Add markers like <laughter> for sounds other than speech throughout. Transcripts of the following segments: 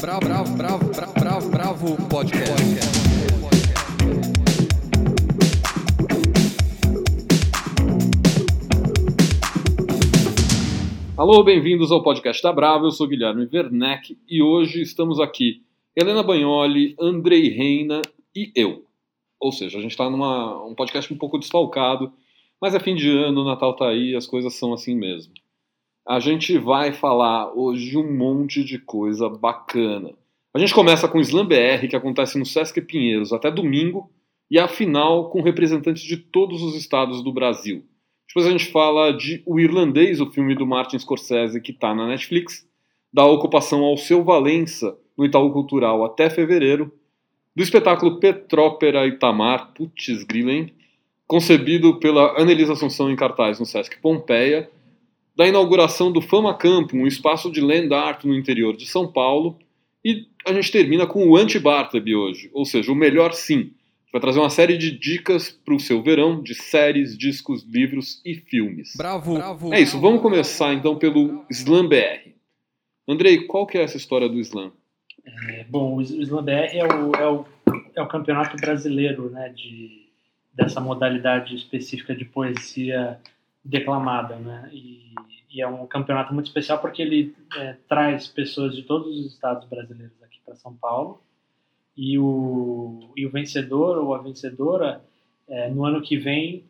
Bravo, bravo, bravo, bravo, bravo, podcast. Alô, bem-vindos ao podcast da Bravo. Eu sou Guilherme Werneck e hoje estamos aqui Helena Bagnoli, Andrei Reina e eu. Ou seja, a gente está num um podcast um pouco desfalcado, mas é fim de ano, o Natal tá aí, as coisas são assim mesmo. A gente vai falar hoje um monte de coisa bacana. A gente começa com o Slam BR, que acontece no Sesc Pinheiros até domingo, e a final com representantes de todos os estados do Brasil. Depois a gente fala de O Irlandês, o filme do Martin Scorsese que está na Netflix, da ocupação ao Seu Valença no Itaú Cultural até fevereiro, do espetáculo Petrópera Itamar, putz grillen, concebido pela Anelisa Assunção em cartaz no Sesc Pompeia, da inauguração do Fama Campo, um espaço de land art no interior de São Paulo, e a gente termina com o anti-Bartleby hoje, ou seja, o melhor sim. Vai trazer uma série de dicas para o seu verão de séries, discos, livros e filmes. Bravo, bravo. É isso, vamos começar então pelo Slam BR. Andrei, qual que é essa história do Slam? É, bom, o Slam BR é o, é, o, é o campeonato brasileiro né, de, dessa modalidade específica de poesia declamada, né? E, e, é um campeonato muito especial porque ele é, traz pessoas de todos os estados brasileiros aqui para São Paulo e o, e o vencedor ou a vencedora é, no ano que vem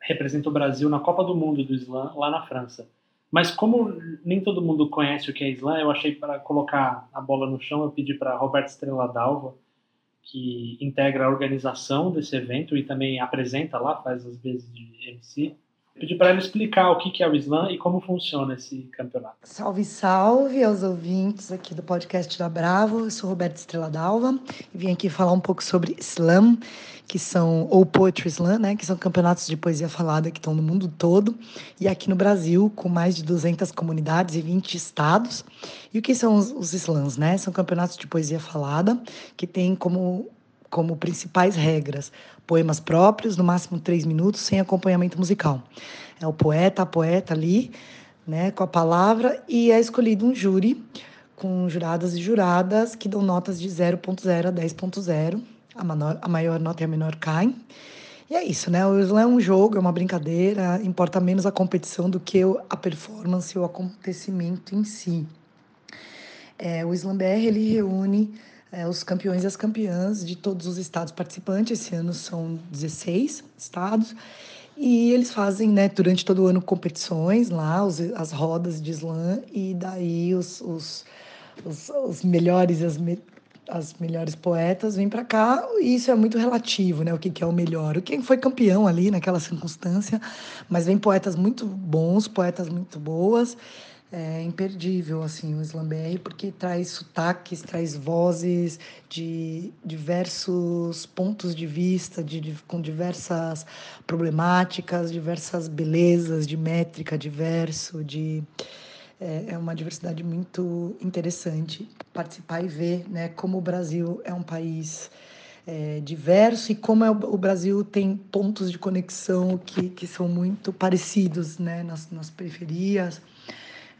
representa o Brasil na Copa do Mundo do Slam lá na França. Mas como nem todo mundo conhece o que é Slam, eu achei para colocar a bola no chão, eu pedi para Roberto Estrela Dalva, que integra a organização desse evento e também apresenta lá, faz as vezes de MC, pedir para ela explicar o que é o Slam e como funciona esse campeonato. Salve, salve aos ouvintes aqui do podcast da Bravo. Eu sou Roberto Estrela Dalva e vim aqui falar um pouco sobre Slam, que são, ou Poetry Slam, né, que são campeonatos de poesia falada que estão no mundo todo e aqui no Brasil, com mais de 200 comunidades e 20 estados. E o que são os, os slams, né? São campeonatos de poesia falada que têm como como principais regras poemas próprios, no máximo três minutos, sem acompanhamento musical. É o poeta, a poeta ali, né, com a palavra, e é escolhido um júri com juradas e juradas que dão notas de 0.0 a 10.0. A, a maior nota e a menor caem. E é isso, né? O slam é um jogo, é uma brincadeira, importa menos a competição do que a performance o acontecimento em si. É, o Slam BR ele reúne é, os campeões e as campeãs de todos os estados participantes. Esse ano são 16 estados. E eles fazem, né, durante todo o ano, competições lá, os, as rodas de slam, e daí os, os, os, os melhores as, me, as melhores poetas vêm para cá, e isso é muito relativo, né, o que, que é o melhor. Quem foi campeão ali naquela circunstância, mas vem poetas muito bons, poetas muito boas, é imperdível assim o Slam BR porque traz sotaques, traz vozes de diversos pontos de vista, de, de, com diversas problemáticas, diversas belezas de métrica, de verso, de é, é uma diversidade muito interessante participar e ver, né, como o Brasil é um país é, diverso e como é o, Brasil tem pontos de conexão que, que são muito parecidos, né, nas, nas periferias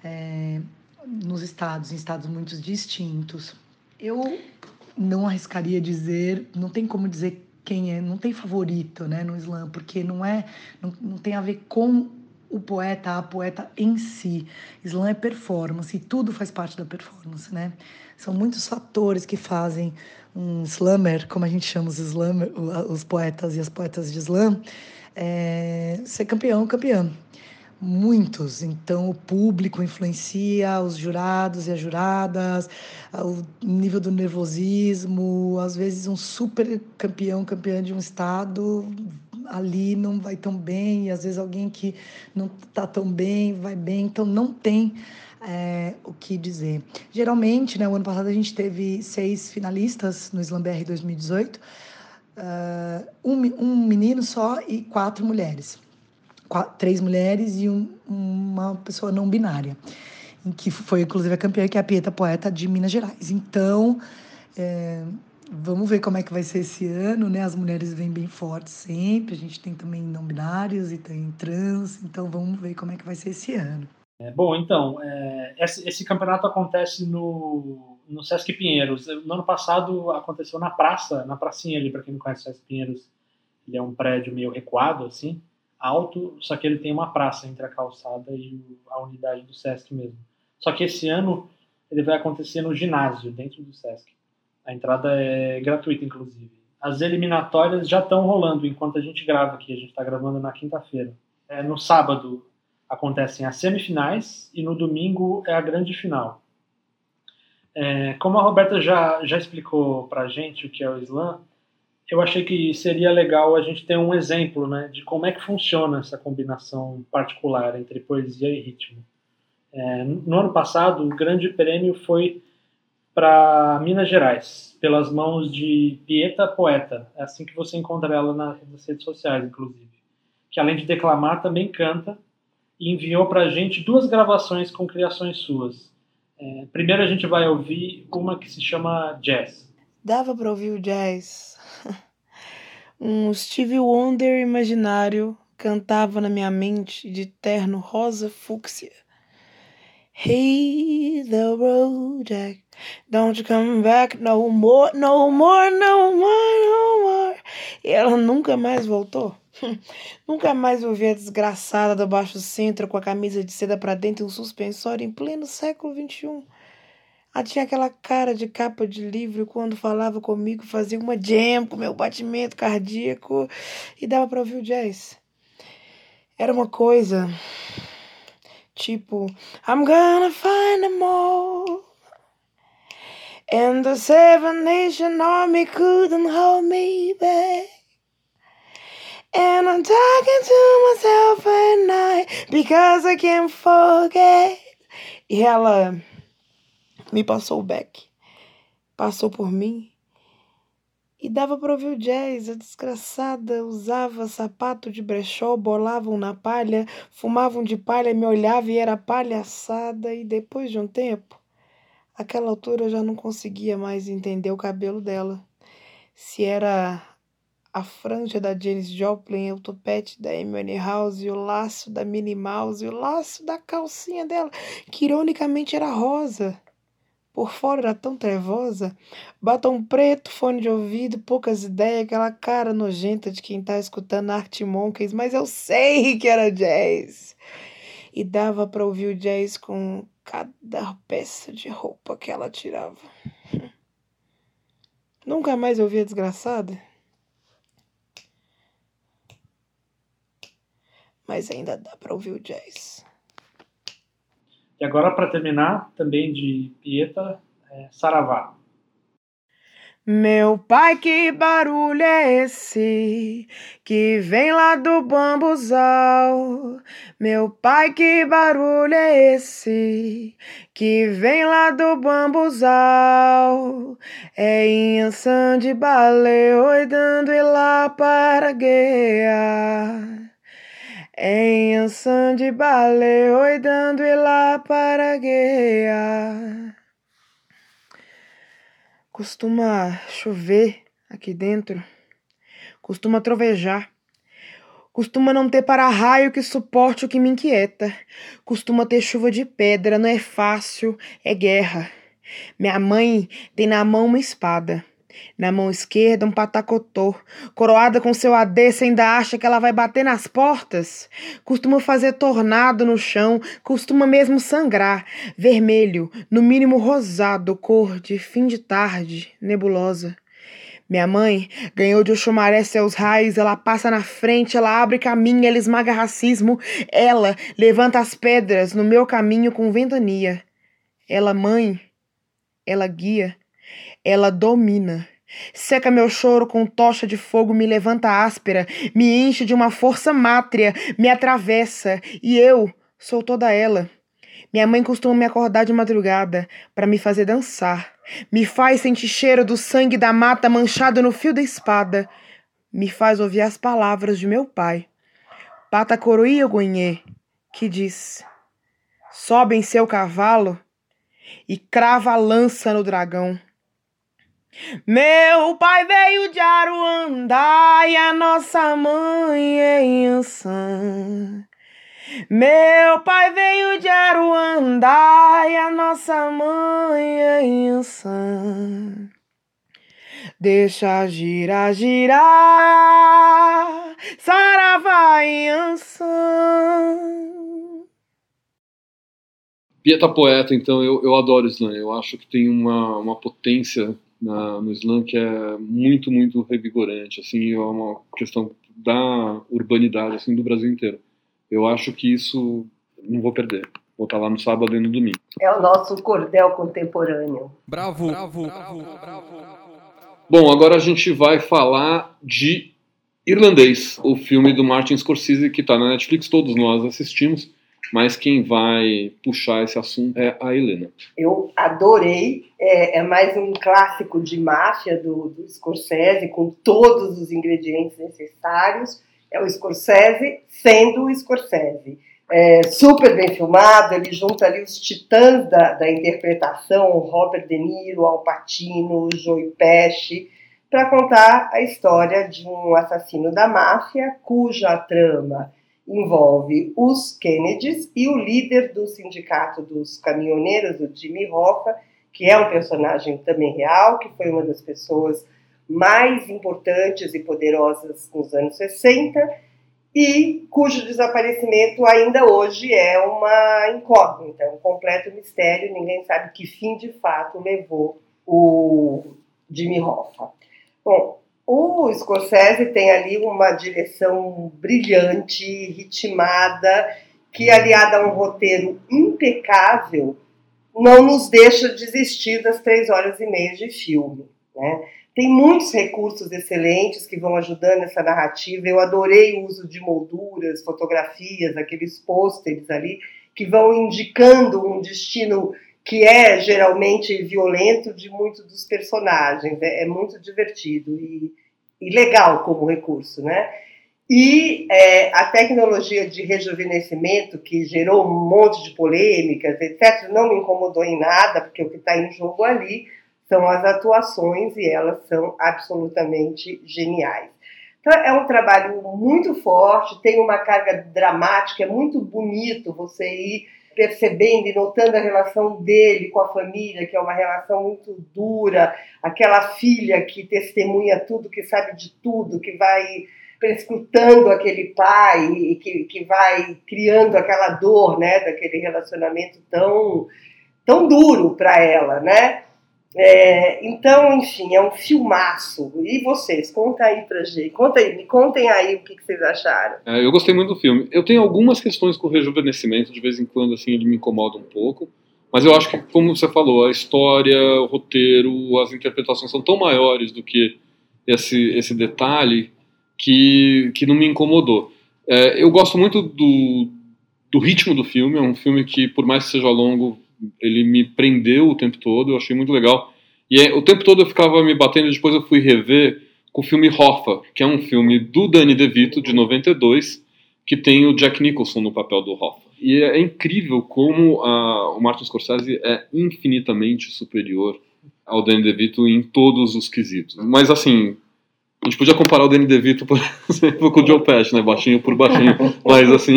é, nos estados, em estados muito distintos. Eu não arriscaria dizer, não tem como dizer quem é, não tem favorito né, no slam, porque não é, não, não tem a ver com o poeta, a poeta em si. Slam é performance e tudo faz parte da performance, né? São muitos fatores que fazem um slammer, como a gente chama os slammer, os poetas e as poetas de slam, é, ser campeão, campeã muitos. Então, o público influencia, os jurados e as juradas, o nível do nervosismo. Às vezes, um super campeão, campeã de um estado, ali não vai tão bem, e às vezes alguém que não está tão bem vai bem. Então, não tem. É, o que dizer. Geralmente, né, o ano passado a gente teve seis finalistas no Slam BR 2018, uh, um, um menino só e quatro mulheres três mulheres e um, uma pessoa não binária, em que foi inclusive a campeã, que é a Pieta Poeta de Minas Gerais. Então, é, vamos ver como é que vai ser esse ano, né? As mulheres vêm bem fortes sempre, a gente tem também não binários e tem trans, então vamos ver como é que vai ser esse ano. É, bom, então, é, esse, esse, campeonato acontece no, no Sesc Pinheiros. No ano passado aconteceu na praça, na pracinha ali, para quem não conhece o Sesc Pinheiros, ele é um prédio meio recuado, assim, alto, só que ele tem uma praça entre a calçada e a unidade do Sesc mesmo. Só que esse ano ele vai acontecer no ginásio, dentro do Sesc. A entrada é gratuita, inclusive. As eliminatórias já estão rolando enquanto a gente grava aqui. A gente está gravando na quinta-feira. É, no sábado acontecem as semifinais e no domingo é a grande final. É, como a Roberta já, já explicou para a gente o que é o slam, eu achei que seria legal a gente ter um exemplo né, de como é que funciona essa combinação particular entre poesia e ritmo. É, no ano passado, o grande prêmio foi para Minas Gerais, pelas mãos de Pieta Poeta. É assim que você encontra ela nas redes sociais, inclusive. Que além de declamar, também canta e enviou para a gente duas gravações com criações suas. É, primeiro a gente vai ouvir uma que se chama Jazz. Dava para ouvir o jazz. Um Stevie Wonder imaginário cantava na minha mente de terno rosa fúcsia. Hey, the road Jack, don't you come back no more, no more, no more, no more. E ela nunca mais voltou. <laughs> Nunca mais ouvi a desgraçada do baixo centro com a camisa de seda para dentro e um suspensório em pleno século XXI. Ela tinha aquela cara de capa de livro quando falava comigo, fazia uma jam com meu batimento cardíaco e dava para ouvir o jazz. Era uma coisa tipo, I'm gonna find them all. And the Seven Nation Army couldn't hold me back. And I'm talking to myself at night because I can't forget. E ela me passou o back, passou por mim e dava para ouvir o jazz. A desgraçada usava sapato de brechó, bolavam na palha, fumavam de palha, me olhava e era palhaçada. E depois de um tempo, aquela altura eu já não conseguia mais entender o cabelo dela. Se era a franja da Janis Joplin, o topete da Amy House, o laço da Minnie Mouse, o laço da calcinha dela, que ironicamente era rosa. Por fora era tão trevosa, batom preto, fone de ouvido, poucas ideias, aquela cara nojenta de quem tá escutando Art Monkeys, mas eu sei que era jazz. E dava para ouvir o jazz com cada peça de roupa que ela tirava. <laughs> Nunca mais ouvi a desgraçada? mas ainda dá para ouvir o jazz. E agora, para terminar, também de Pieta, é Saravá. Meu pai, que barulho é esse que vem lá do bambuzal? Meu pai, que barulho é esse que vem lá do bambuzal? É Inhansã de baleia dando e lá para guiar. Em anção de bale, oi dando e lá para guiar. Costuma chover aqui dentro, costuma trovejar, costuma não ter para-raio que suporte o que me inquieta, costuma ter chuva de pedra, não é fácil, é guerra. Minha mãe tem na mão uma espada. Na mão esquerda, um patacotô. Coroada com seu AD, você ainda acha que ela vai bater nas portas? Costuma fazer tornado no chão, costuma mesmo sangrar. Vermelho, no mínimo rosado, cor de fim de tarde, nebulosa. Minha mãe ganhou de Oxumaré seus raios, ela passa na frente, ela abre caminho, ela esmaga racismo, ela levanta as pedras no meu caminho com ventania. Ela, mãe, ela guia ela domina. Seca meu choro com tocha de fogo, me levanta áspera, me enche de uma força mátria, me atravessa, e eu sou toda ela. Minha mãe costuma me acordar de madrugada para me fazer dançar. Me faz sentir cheiro do sangue da mata manchado no fio da espada. Me faz ouvir as palavras de meu pai. Pata coroia que diz: Sobe em seu cavalo e crava a lança no dragão. Meu pai veio de Aruandá e a nossa mãe é Ançã. Meu pai veio de Aruandá e a nossa mãe é insã. Deixa girar, girar, saravá Yansan. Pieta Poeta, então, eu, eu adoro slam. Eu acho que tem uma, uma potência na, no slam que é muito, muito revigorante. Assim, é uma questão da urbanidade assim, do Brasil inteiro. Eu acho que isso não vou perder. Vou estar lá no sábado e no domingo. É o nosso cordel contemporâneo. Bravo, bravo, bravo, bravo. Bom, agora a gente vai falar de Irlandês, o filme do Martin Scorsese que está na Netflix, todos nós assistimos, mas quem vai puxar esse assunto é a Helena. Eu adorei. É, é mais um clássico de máfia do, do Scorsese, com todos os ingredientes necessários. É o Scorsese sendo o Scorsese é, super bem filmado, ele junta ali os titãs da, da interpretação, Robert De Niro, Al Pacino, Joey Pesci, para contar a história de um assassino da máfia cuja trama envolve os Kennedys e o líder do sindicato dos caminhoneiros, o Jimmy Hoffa, que é um personagem também real, que foi uma das pessoas mais importantes e poderosas nos anos 60 e cujo desaparecimento ainda hoje é uma incógnita, um completo mistério, ninguém sabe que fim de fato levou o Jimmy Hoffa. Bom, o Scorsese tem ali uma direção brilhante, ritmada, que aliada a um roteiro impecável, não nos deixa desistir das três horas e meia de filme. Né? Tem muitos recursos excelentes que vão ajudando essa narrativa. Eu adorei o uso de molduras, fotografias, aqueles pôsteres ali que vão indicando um destino que é geralmente violento de muitos dos personagens. É, é muito divertido e, e, legal como recurso, né? E é, a tecnologia de rejuvenescimento, que gerou um monte de polêmicas, etc., não me incomodou em nada, porque o que está em jogo ali são as atuações e elas são absolutamente geniais. Então é um trabalho muito forte, tem uma carga dramática, é muito bonito você ir percebendo e notando a relação dele com a família, que é uma relação muito dura, aquela filha que testemunha tudo, que sabe de tudo, que vai prescrutando aquele pai e que, que vai criando aquela dor, né, daquele relacionamento tão tão duro para ela, né? É, então, enfim, é um filmaço. E vocês, conta aí pra gente. Conta aí, me contem aí o que, que vocês acharam. É, eu gostei muito do filme. Eu tenho algumas questões com o rejuvenescimento, de vez em quando assim ele me incomoda um pouco. Mas eu acho que, como você falou, a história, o roteiro, as interpretações são tão maiores do que esse, esse detalhe que, que não me incomodou. É, eu gosto muito do, do ritmo do filme. É um filme que, por mais que seja longo, ele me prendeu o tempo todo, eu achei muito legal. E é, o tempo todo eu ficava me batendo, depois eu fui rever com o filme Hoffa, que é um filme do Danny DeVito, de 92, que tem o Jack Nicholson no papel do Hoffa. E é incrível como a, o Martin Scorsese é infinitamente superior ao Danny DeVito em todos os quesitos. Mas assim, a gente podia comparar o Danny DeVito, por <laughs> exemplo, com o Joe Pesci, né? Baixinho por baixinho. <laughs> Mas, assim,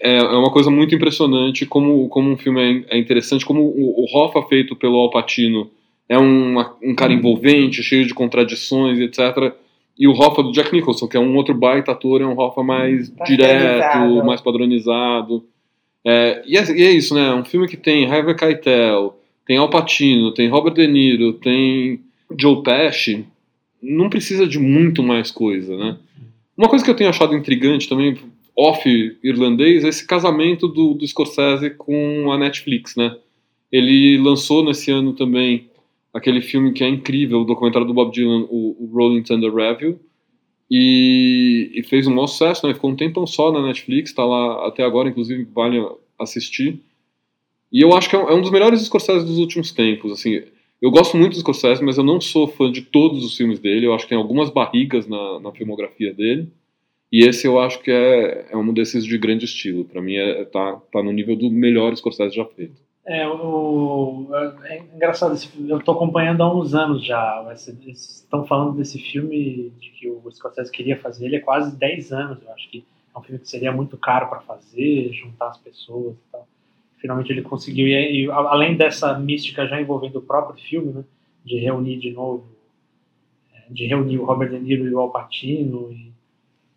é, é, uma coisa muito impressionante como, como um filme é, é interessante, como o, o Hoffa feito pelo Al Pacino é um, um cara envolvente, cheio de contradições, etc. E o Hoffa do Jack Nicholson, que é um outro baita ator, é um Hoffa mais direto, mais padronizado. É, e, é, e, é, isso, né? Um filme que tem Harvey Keitel, tem Al Pacino, tem Robert De Niro, tem Joe Pesci não precisa de muito mais coisa, né? Uma coisa que eu tenho achado intrigante também, off irlandês, é esse casamento do, do Scorsese com a Netflix, né? Ele lançou nesse ano também aquele filme que é incrível, o documentário do Bob Dylan, o, o Rolling Thunder Review, e, e, fez um maior sucesso, né? Ficou um tempão só na Netflix, está lá até agora, inclusive vale assistir. E eu acho que é um, é um dos melhores Scorsese dos últimos tempos, assim eu gosto muito do Scorsese, mas eu não sou fã de todos os filmes dele. Eu acho que tem algumas barrigas na, na filmografia dele. E esse eu acho que é, é um desses de grande estilo. Para mim, é, tá, tá no nível do melhor Scorsese já feito. É, o, é engraçado, eu estou acompanhando há uns anos já. Estão falando desse filme de que o Scorsese queria fazer ele há quase 10 anos. Eu acho que é um filme que seria muito caro para fazer, juntar as pessoas e tal. Finalmente ele conseguiu. E, e, além dessa mística já envolvendo o próprio filme, né, de reunir de novo, é, de reunir o Robert De Niro e o Al Pacino e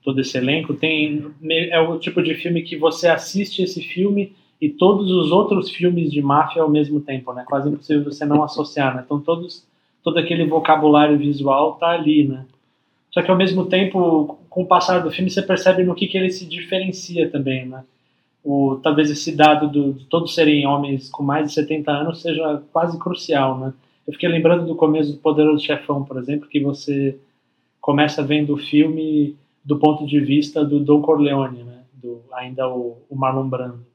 todo esse elenco, tem é o tipo de filme que você assiste esse filme e todos os outros filmes de máfia ao mesmo tempo, né? Quase impossível você não associar, né? Então todos todo aquele vocabulário visual tá ali, né? Só que ao mesmo tempo, com o passar do filme, você percebe no que, que ele se diferencia também, né? O, talvez esse dado do, de todos serem homens com mais de 70 anos seja quase crucial, né? Eu fiquei lembrando do começo do Poderoso Chefão, por exemplo, que você começa vendo o filme do ponto de vista do Don Corleone, né? Do, ainda o, o Marlon Brando.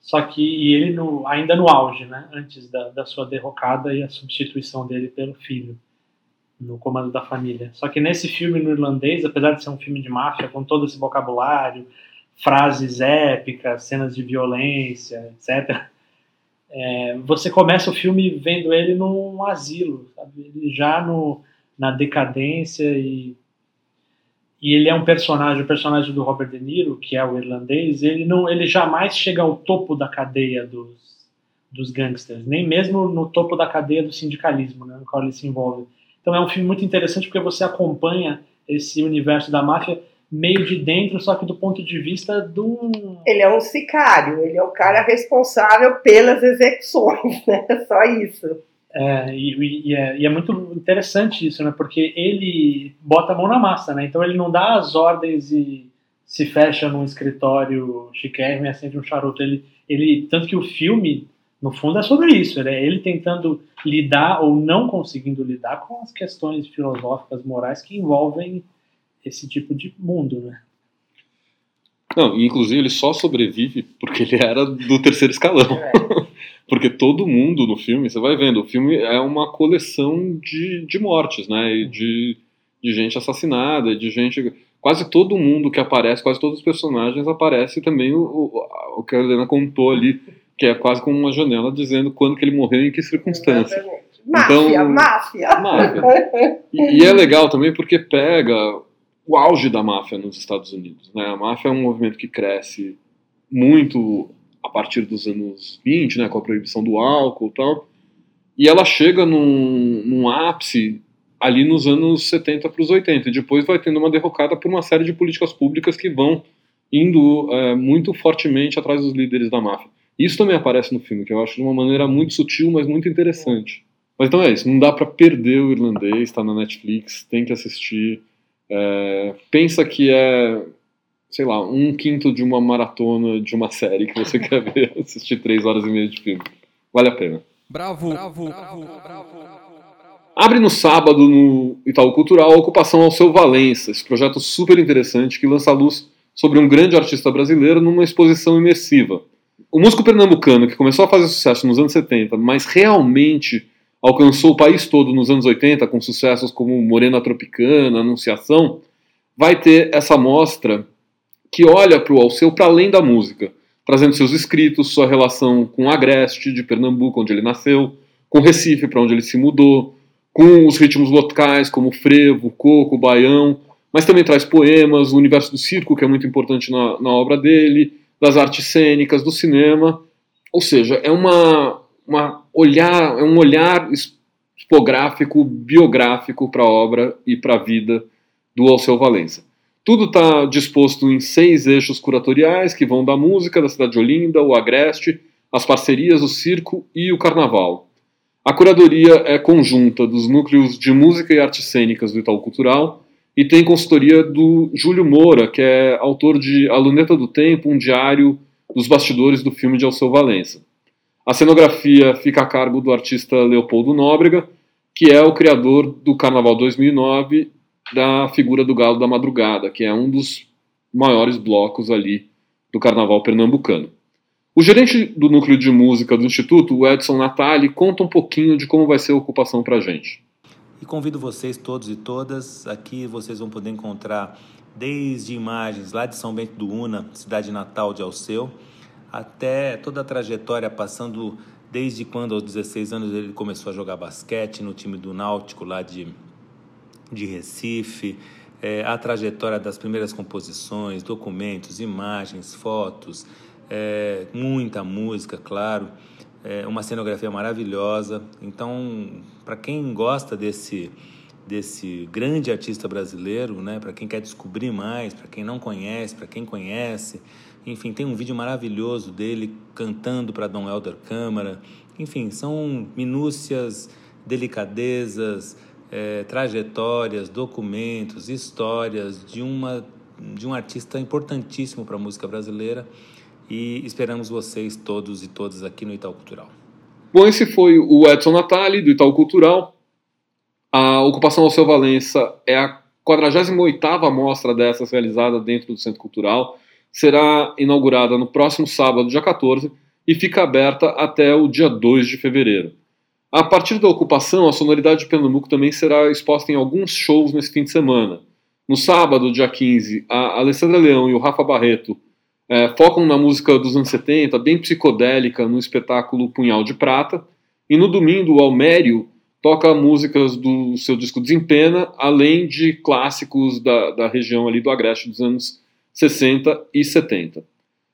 Só que e ele no, ainda no auge, né? Antes da, da sua derrocada e a substituição dele pelo filho no comando da família. Só que nesse filme no irlandês, apesar de ser um filme de máfia com todo esse vocabulário, frases épicas, cenas de violência, etc. É, você começa o filme vendo ele num asilo, sabe? Ele já no, na decadência e e ele é um personagem, o personagem do Robert De Niro, que é o irlandês, ele não, ele jamais chega ao topo da cadeia dos, dos gangsters, nem mesmo no topo da cadeia do sindicalismo, né, no qual ele se envolve. Então é um filme muito interessante porque você acompanha esse universo da máfia meio de dentro, só que do ponto de vista do. Ele é um sicário, ele é o cara responsável pelas execuções, <laughs> né? Só isso. É, e, e, é, e, é, muito interessante isso, né? Porque ele bota a mão na massa, né? Então ele não dá as ordens e se fecha num escritório chiquérrimo e acende um charuto. Ele, ele, tanto que o filme, no fundo, é sobre isso. Né? Ele tentando lidar ou não conseguindo lidar com as questões filosóficas, morais que envolvem esse tipo de mundo, né? Não, inclusive ele só sobrevive porque ele era do terceiro escalão. É. <laughs> Porque todo mundo no filme, você vai vendo, o filme é uma coleção de, de mortes, né? E de, de gente assassinada, de gente. Quase todo mundo que aparece, quase todos os personagens aparece também o, o, o que a Helena contou ali, que é quase como uma janela dizendo quando que ele morreu e em que circunstância. Máfia, então, máfia. máfia. E, e, é legal também porque pega o auge da máfia nos Estados Unidos. Né? A máfia é um movimento que cresce muito a partir dos anos 20, né, com a proibição do álcool e tal. E ela chega num, num ápice ali nos anos 70 para os 80. E depois vai tendo uma derrocada por uma série de políticas públicas que vão indo é, muito fortemente atrás dos líderes da máfia. Isso também aparece no filme, que eu acho de uma maneira muito sutil, mas muito interessante. Mas então é isso, não dá para perder o irlandês, está na Netflix, tem que assistir. É, pensa que é sei lá, um quinto de uma maratona de uma série que você <laughs> quer ver, assistir três horas e meia de filme. Vale a pena. Bravo, bravo, bravo, bravo. Abre no sábado no Itaú Cultural a ocupação ao seu Valença, esse projeto super interessante que lança a luz sobre um grande artista brasileiro numa exposição imersiva. O músico pernambucano, que começou a fazer sucesso nos anos 70, mas realmente alcançou o país todo nos anos 80 com sucessos como Morena Tropicana, Anunciação, vai ter essa mostra que olha para o Alceu para além da música, trazendo seus escritos, sua relação com Agreste, de Pernambuco, onde ele nasceu, com Recife, para onde ele se mudou, com os ritmos locais, como frevo, coco, baião, mas também traz poemas, o universo do circo, que é muito importante na, na obra dele, das artes cênicas, do cinema. Ou seja, é uma, uma olhar, é um olhar expográfico, biográfico para a obra e para a vida do Alceu Valença. Tudo está disposto em seis eixos curatoriais que vão da música da cidade de Olinda, o agreste, as parcerias, o circo e o carnaval. A curadoria é conjunta dos núcleos de música e artes cênicas do Itaú Cultural e tem consultoria do Júlio Moura, que é autor de A Luneta do Tempo, um diário dos bastidores do filme de Alceu Valença. A cenografia fica a cargo do artista Leopoldo Nóbrega, que é o criador do Carnaval 2009 da figura do Galo da Madrugada, que é um dos maiores blocos ali do carnaval pernambucano. O gerente do núcleo de música do Instituto, o Edson Natali, conta um pouquinho de como vai ser a ocupação para a gente. E convido vocês todos e todas, aqui vocês vão poder encontrar desde imagens lá de São Bento do Una, cidade natal de Alceu, até toda a trajetória passando desde quando aos 16 anos ele começou a jogar basquete no time do Náutico lá de de Recife, é, a trajetória das primeiras composições, documentos, imagens, fotos, é, muita música, claro, é, uma cenografia maravilhosa. Então, para quem gosta desse desse grande artista brasileiro, né? Para quem quer descobrir mais, para quem não conhece, para quem conhece, enfim, tem um vídeo maravilhoso dele cantando para Dom Helder Câmara. Enfim, são minúcias, delicadezas, é, trajetórias, documentos, histórias de uma de um artista importantíssimo para a música brasileira e esperamos vocês todos e todas aqui no Itaú Cultural. Bom, esse foi o Edson Natali, do Itaú Cultural. A ocupação ao seu Valença é a 48ª mostra dessas realizada dentro do Centro Cultural. Será inaugurada no próximo sábado, dia 14, e fica aberta até o dia 2 de fevereiro. A partir da ocupação, a sonoridade de Pernambuco também será exposta em alguns shows nesse fim de semana. No sábado, dia 15, a Alessandra Leão e o Rafa Barreto é, focam na música dos anos 70, bem psicodélica, no espetáculo Punhal de Prata. E no domingo, o Almério toca músicas do seu disco Desempena, além de clássicos da, da região ali do Agreste dos anos 60 e 70.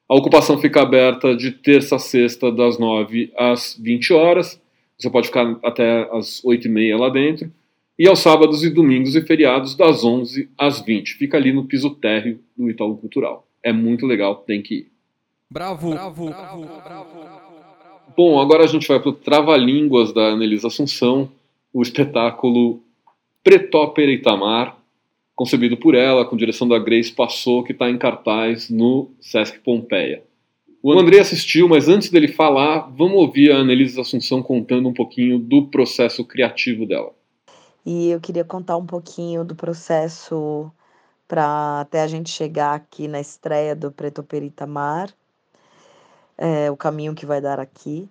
A ocupação fica aberta de terça a sexta, das 9 às 20 horas. Você pode ficar até às 8 e meia lá dentro. E aos sábados e domingos e feriados, das 11 às 20. Fica ali no piso térreo do Itaú Cultural. É muito legal, tem que ir. Bravo, bravo, bravo, bravo. Bom, agora a gente vai para o Trava-Línguas da Anelisa Assunção, o espetáculo Pretópera Itamar, concebido por ela, com direção da Grace Passou, que está em cartaz no Sesc Pompeia. O André assistiu, mas antes dele falar, vamos ouvir a Anelisa Assunção contando um pouquinho do processo criativo dela. E eu queria contar um pouquinho do processo para até a gente chegar aqui na estreia do Preto Perita Mar, é, o caminho que vai dar aqui,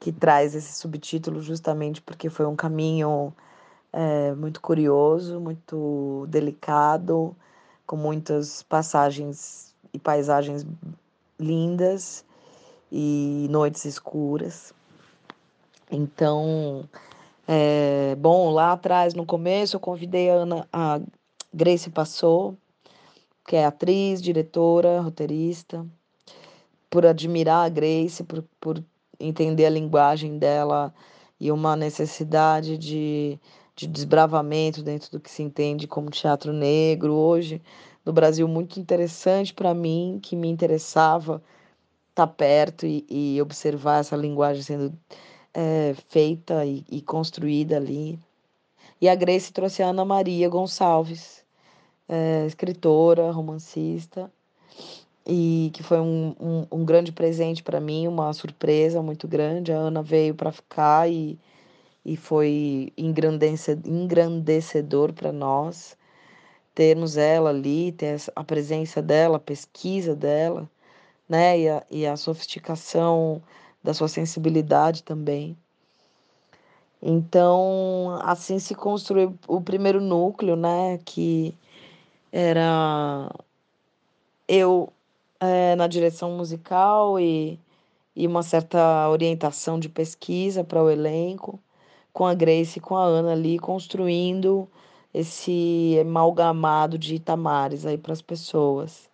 que traz esse subtítulo justamente porque foi um caminho é, muito curioso, muito delicado, com muitas passagens e paisagens lindas e noites escuras. Então, é, bom, lá atrás, no começo, eu convidei a Ana, a Grace Passou, que é atriz, diretora, roteirista, por admirar a Grace, por, por entender a linguagem dela e uma necessidade de, de desbravamento dentro do que se entende como teatro negro hoje no Brasil muito interessante para mim, que me interessava estar tá perto e, e observar essa linguagem sendo é, feita e, e construída ali. E a Grace trouxe a Ana Maria Gonçalves, é, escritora, romancista, e que foi um, um, um grande presente para mim, uma surpresa muito grande. A Ana veio para ficar e, e foi engrandecedor para nós termos ela ali, ter a presença dela, a pesquisa dela, né, e a, e a sofisticação da sua sensibilidade também. Então, assim se construiu o primeiro núcleo, né? Que era eu é, na direção musical e, e uma certa orientação de pesquisa para o elenco, com a Grace e com a Ana ali construindo esse amalgamado de Itamares aí para as pessoas.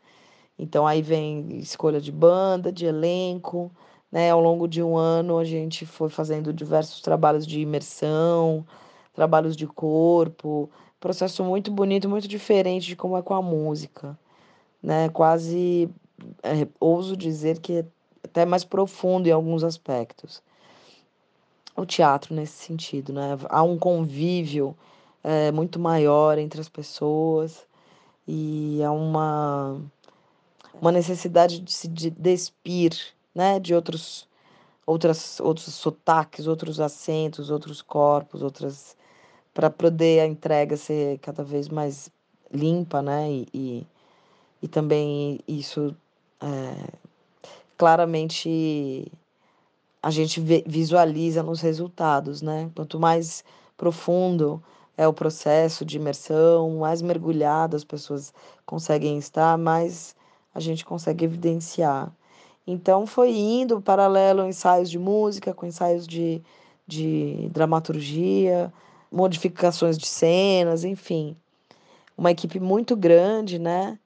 Então aí vem escolha de banda, de elenco, né? Ao longo de um ano a gente foi fazendo diversos trabalhos de imersão, trabalhos de corpo, processo muito bonito, muito diferente de como é com a música, né? Quase é, ouso dizer que é até mais profundo em alguns aspectos. O teatro nesse sentido, né? Há um convívio é, muito maior entre as pessoas e há uma uma necessidade de se despir né, de outros outras outros sotaques, outros acentos, outros corpos, outras para poder a entrega ser cada vez mais limpa, né? E, e, e também isso é, claramente a gente visualiza nos resultados, né? Quanto mais profundo é o processo de imersão, mais mergulhado as pessoas conseguem estar, mais a gente consegue evidenciar. Então foi indo paralelo ensaios de música com ensaios de, de dramaturgia, modificações de cenas, enfim. Uma equipe muito grande, né?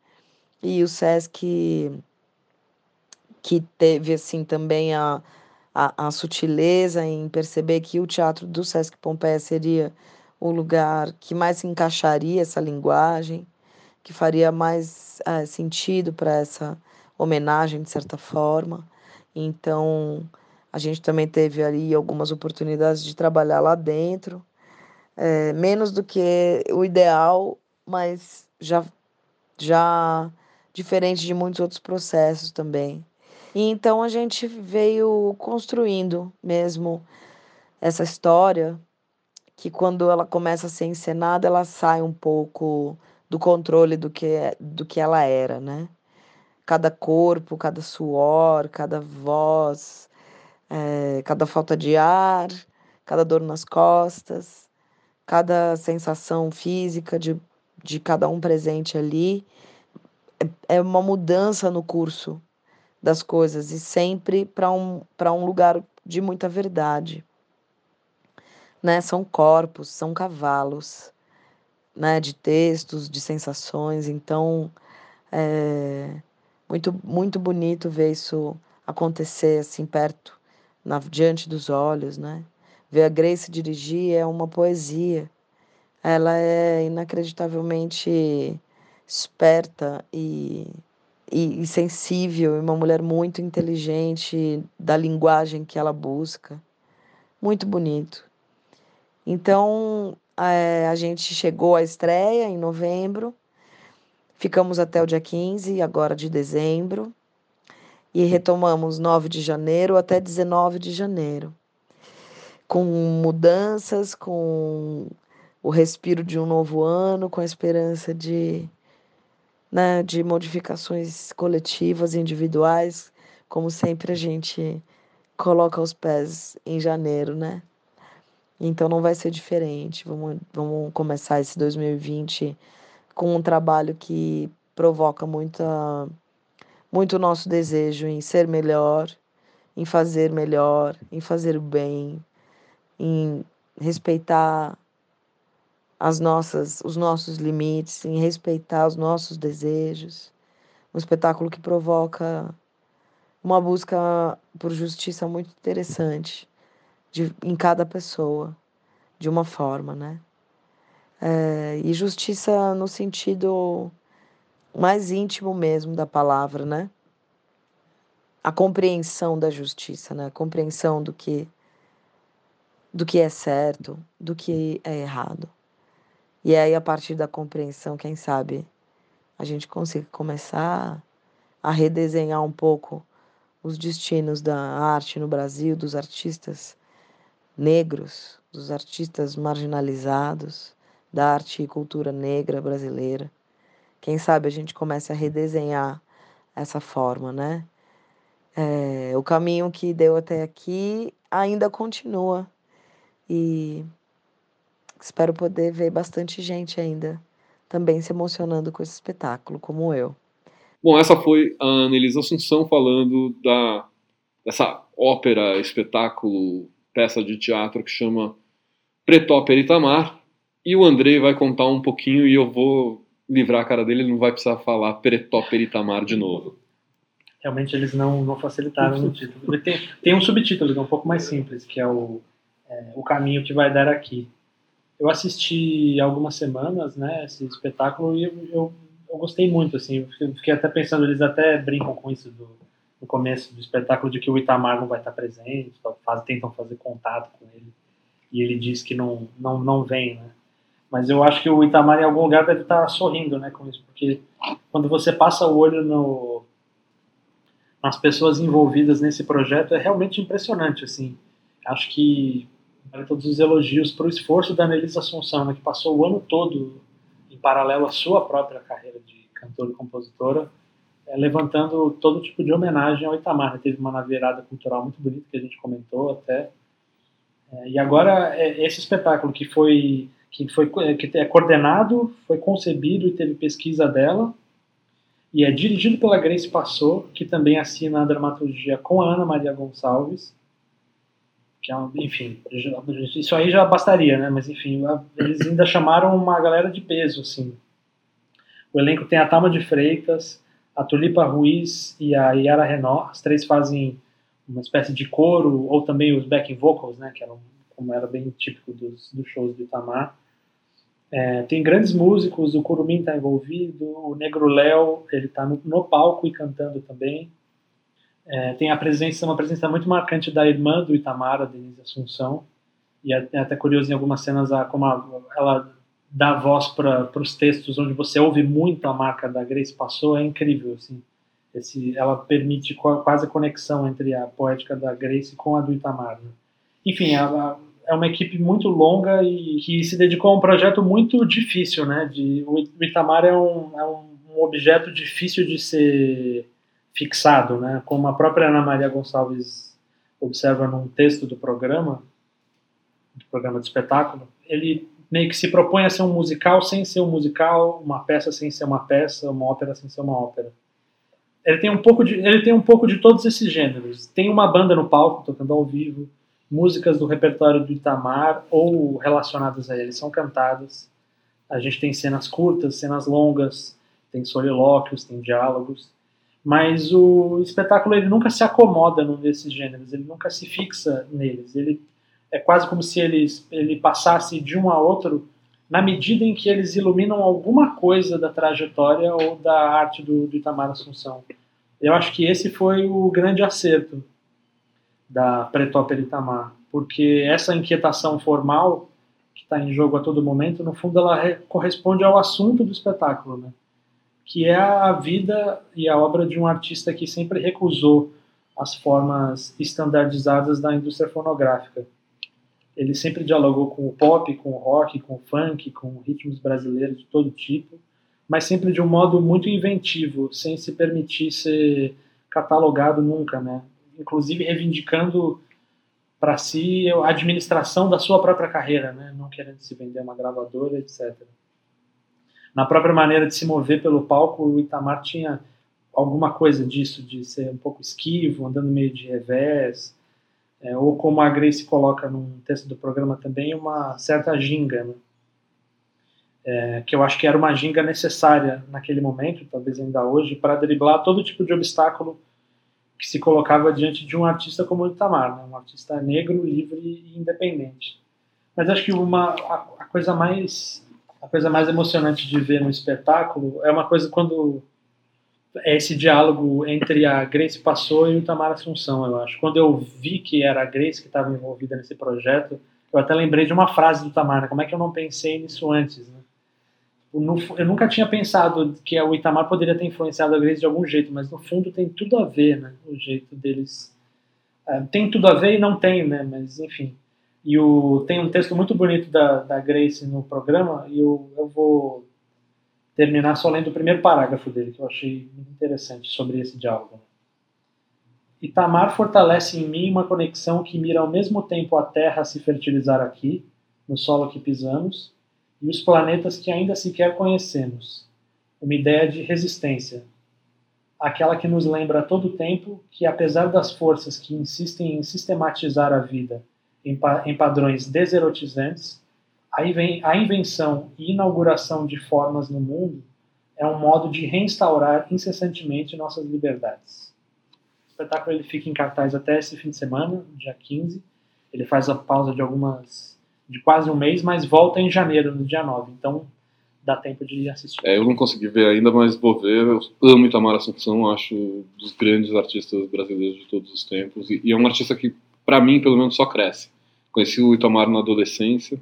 E o SESC, que teve assim também a, a, a sutileza em perceber que o teatro do Sesc Pompeia seria o lugar que mais encaixaria essa linguagem, que faria mais é, sentido para essa homenagem, de certa forma. Então, a gente também teve ali algumas oportunidades de trabalhar lá dentro, é, menos do que o ideal, mas já, já diferente de muitos outros processos também. E então a gente veio construindo mesmo essa história que quando ela começa a ser encenada, ela sai um pouco do controle do que, é, do que ela era, né? Cada corpo, cada suor, cada voz, é, cada falta de ar, cada dor nas costas, cada sensação física de, de cada um presente ali, é, é uma mudança no curso das coisas e sempre para um, um lugar de muita verdade né? São corpos, são cavalos, né? De textos, de sensações. Então, é muito, muito bonito ver isso acontecer assim perto, na, diante dos olhos, né? Ver a Grace dirigir é uma poesia. Ela é inacreditavelmente esperta e, e, e sensível, uma mulher muito inteligente da linguagem que ela busca. Muito bonito. Então, é, a gente chegou à estreia em novembro, ficamos até o dia 15, agora de dezembro, e retomamos 9 de janeiro até 19 de janeiro, com mudanças, com o respiro de um novo ano, com a esperança de, né, de modificações coletivas, individuais, como sempre a gente coloca os pés em janeiro, né? Então não vai ser diferente. Vamos, vamos começar esse 2020 com um trabalho que provoca muita, muito nosso desejo em ser melhor, em fazer melhor, em fazer bem, em respeitar as nossas, os nossos limites, em respeitar os nossos desejos. Um espetáculo que provoca uma busca por justiça muito interessante de, em cada pessoa, de uma forma, né? É, e justiça no sentido mais íntimo mesmo da palavra, né? A compreensão da justiça, né? A compreensão do que do que é certo, do que é errado. E aí a partir da compreensão, quem sabe, a gente consiga começar a redesenhar um pouco os destinos da arte no Brasil, dos artistas negros, dos artistas marginalizados, da arte e cultura negra brasileira. Quem sabe a gente comece a redesenhar essa forma, né? É, o caminho que deu até aqui ainda continua e espero poder ver bastante gente ainda também se emocionando com esse espetáculo, como eu. Bom, essa foi a Anelisa Assunção falando da, dessa ópera, espetáculo peça de teatro que chama Pretóper Itamar. E o Andrei vai contar um pouquinho e eu vou livrar a cara dele, ele não vai precisar falar Pretóper Itamar de novo. Realmente eles não, não facilitaram no título. Tem, tem um subtítulo que é um pouco mais simples, que é o, é, o Caminho que Vai Dar Aqui. Eu assisti algumas semanas, né, esse espetáculo e eu, eu, eu gostei muito, assim, fiquei até pensando, eles até brincam com isso do, no começo do espetáculo de que o Itamar não vai estar presente, faz, tentam fazer contato com ele e ele diz que não, não, não vem, né? Mas eu acho que o Itamar em algum lugar deve estar sorrindo, né, com isso, porque quando você passa o olho no, nas pessoas envolvidas nesse projeto é realmente impressionante, assim. Acho que vale todos os elogios para o esforço da Anelisa Assunção, né, que passou o ano todo em paralelo à sua própria carreira de cantora e compositora, é, levantando todo tipo de homenagem ao Itamar. Né? Teve uma naveirada cultural muito bonita que a gente comentou até. É, e agora é, esse espetáculo que foi que foi que é coordenado, foi concebido e teve pesquisa dela e é dirigido pela Grace Passou, que também assina a dramaturgia com a Ana Maria Gonçalves. Que é, enfim, isso aí já bastaria, né? Mas enfim, eles ainda chamaram uma galera de peso, assim. O elenco tem a Tama de Freitas, a Tulipa Ruiz e a Yara Renault. As três fazem uma espécie de coro, ou também os backing vocals, né, que eram, como era bem típico dos, dos shows do Itamar. É, tem grandes músicos, o Curumim está envolvido, o Negro Léo, ele está no, no, palco e cantando também. É, tem a presença, uma presença muito marcante da irmã do Itamar, a Denise Assunção, e é, é até curioso em algumas cenas a, como a, ela dá voz para os textos onde você ouve muito a marca da Grace Passou, é incrível, assim. Esse, ela permite quase a conexão entre a poética da Grace com a do Itamar. Né? Enfim, a, é uma equipe muito longa e que se dedicou a um projeto muito difícil, né? De, o Itamar é um, é um objeto difícil de ser fixado, né? Como a própria Ana Maria Gonçalves observa num texto do programa, do programa de espetáculo, ele meio que se propõe a ser um musical sem ser um musical, uma peça sem ser uma peça, uma ópera sem ser uma ópera. Ele tem um pouco de, ele tem um pouco de todos esses gêneros. Tem uma banda no palco tocando ao vivo, músicas do repertório do Itamar ou relacionadas a ele são cantadas. A gente tem cenas curtas, cenas longas, tem solilóquios, tem diálogos. Mas o espetáculo ele nunca se acomoda num desses gêneros, ele nunca se fixa neles. Ele é quase como se ele, ele passasse de um a outro na medida em que eles iluminam alguma coisa da trajetória ou da arte do, do Itamar Assunção. Eu acho que esse foi o grande acerto da Pretópera Itamar, porque essa inquietação formal que está em jogo a todo momento, no fundo, ela corresponde ao assunto do espetáculo, né? Que é a vida e a obra de um artista que sempre recusou as formas estandardizadas da indústria fonográfica. Ele sempre dialogou com o pop, com o rock, com o funk, com ritmos brasileiros de todo tipo, mas sempre de um modo muito inventivo, sem se permitir ser catalogado nunca, né? inclusive reivindicando para si a administração da sua própria carreira, né? não querendo se vender uma gravadora, etc. Na própria maneira de se mover pelo palco, o Itamar tinha alguma coisa disso, de ser um pouco esquivo, andando meio de revés, é, ou como a Grace coloca num texto do programa também, uma certa ginga, né? é, que eu acho que era uma ginga necessária naquele momento, talvez ainda hoje, para driblar todo tipo de obstáculo que se colocava diante de um artista como o Itamar, né? um artista negro, livre e independente. Mas acho que uma a, a, coisa mais a coisa mais emocionante de ver no espetáculo é uma coisa quando é esse diálogo entre a Grace Passou e o Itamar Assunção, eu acho. Quando eu vi que era a Grace que estava envolvida nesse projeto, eu até lembrei de uma frase do Itamar, né? como é que eu não pensei nisso antes, né? eu nunca tinha pensado que o Itamar poderia ter influenciado a Grace de algum jeito, mas no fundo tem tudo a ver, né? O jeito deles. É, tem tudo a ver e não tem, né? Mas enfim. E o, tem um texto muito bonito da, da Grace no programa, e eu, eu vou terminar só lendo o primeiro parágrafo dele, que eu achei muito interessante sobre esse diálogo. Itamar fortalece em mim uma conexão que mira ao mesmo tempo a terra a se fertilizar aqui, no solo que pisamos, e os planetas que ainda sequer conhecemos. Uma ideia de resistência. Aquela que nos lembra a todo tempo que, apesar das forças que insistem em sistematizar a vida em, pa em padrões deserotizantes, a invenção e inauguração de formas no mundo é um modo de reinstaurar incessantemente nossas liberdades. O espetáculo ele fica em cartaz até esse fim de semana, dia 15. Ele faz a pausa de algumas de quase um mês, mas volta em janeiro, no dia 9. Então dá tempo de assistir. É, eu não consegui ver ainda, mas vou ver. Eu amo Itamar Assunção, acho dos grandes artistas brasileiros de todos os tempos. E, e é um artista que, para mim, pelo menos, só cresce. Conheci o Itamar na adolescência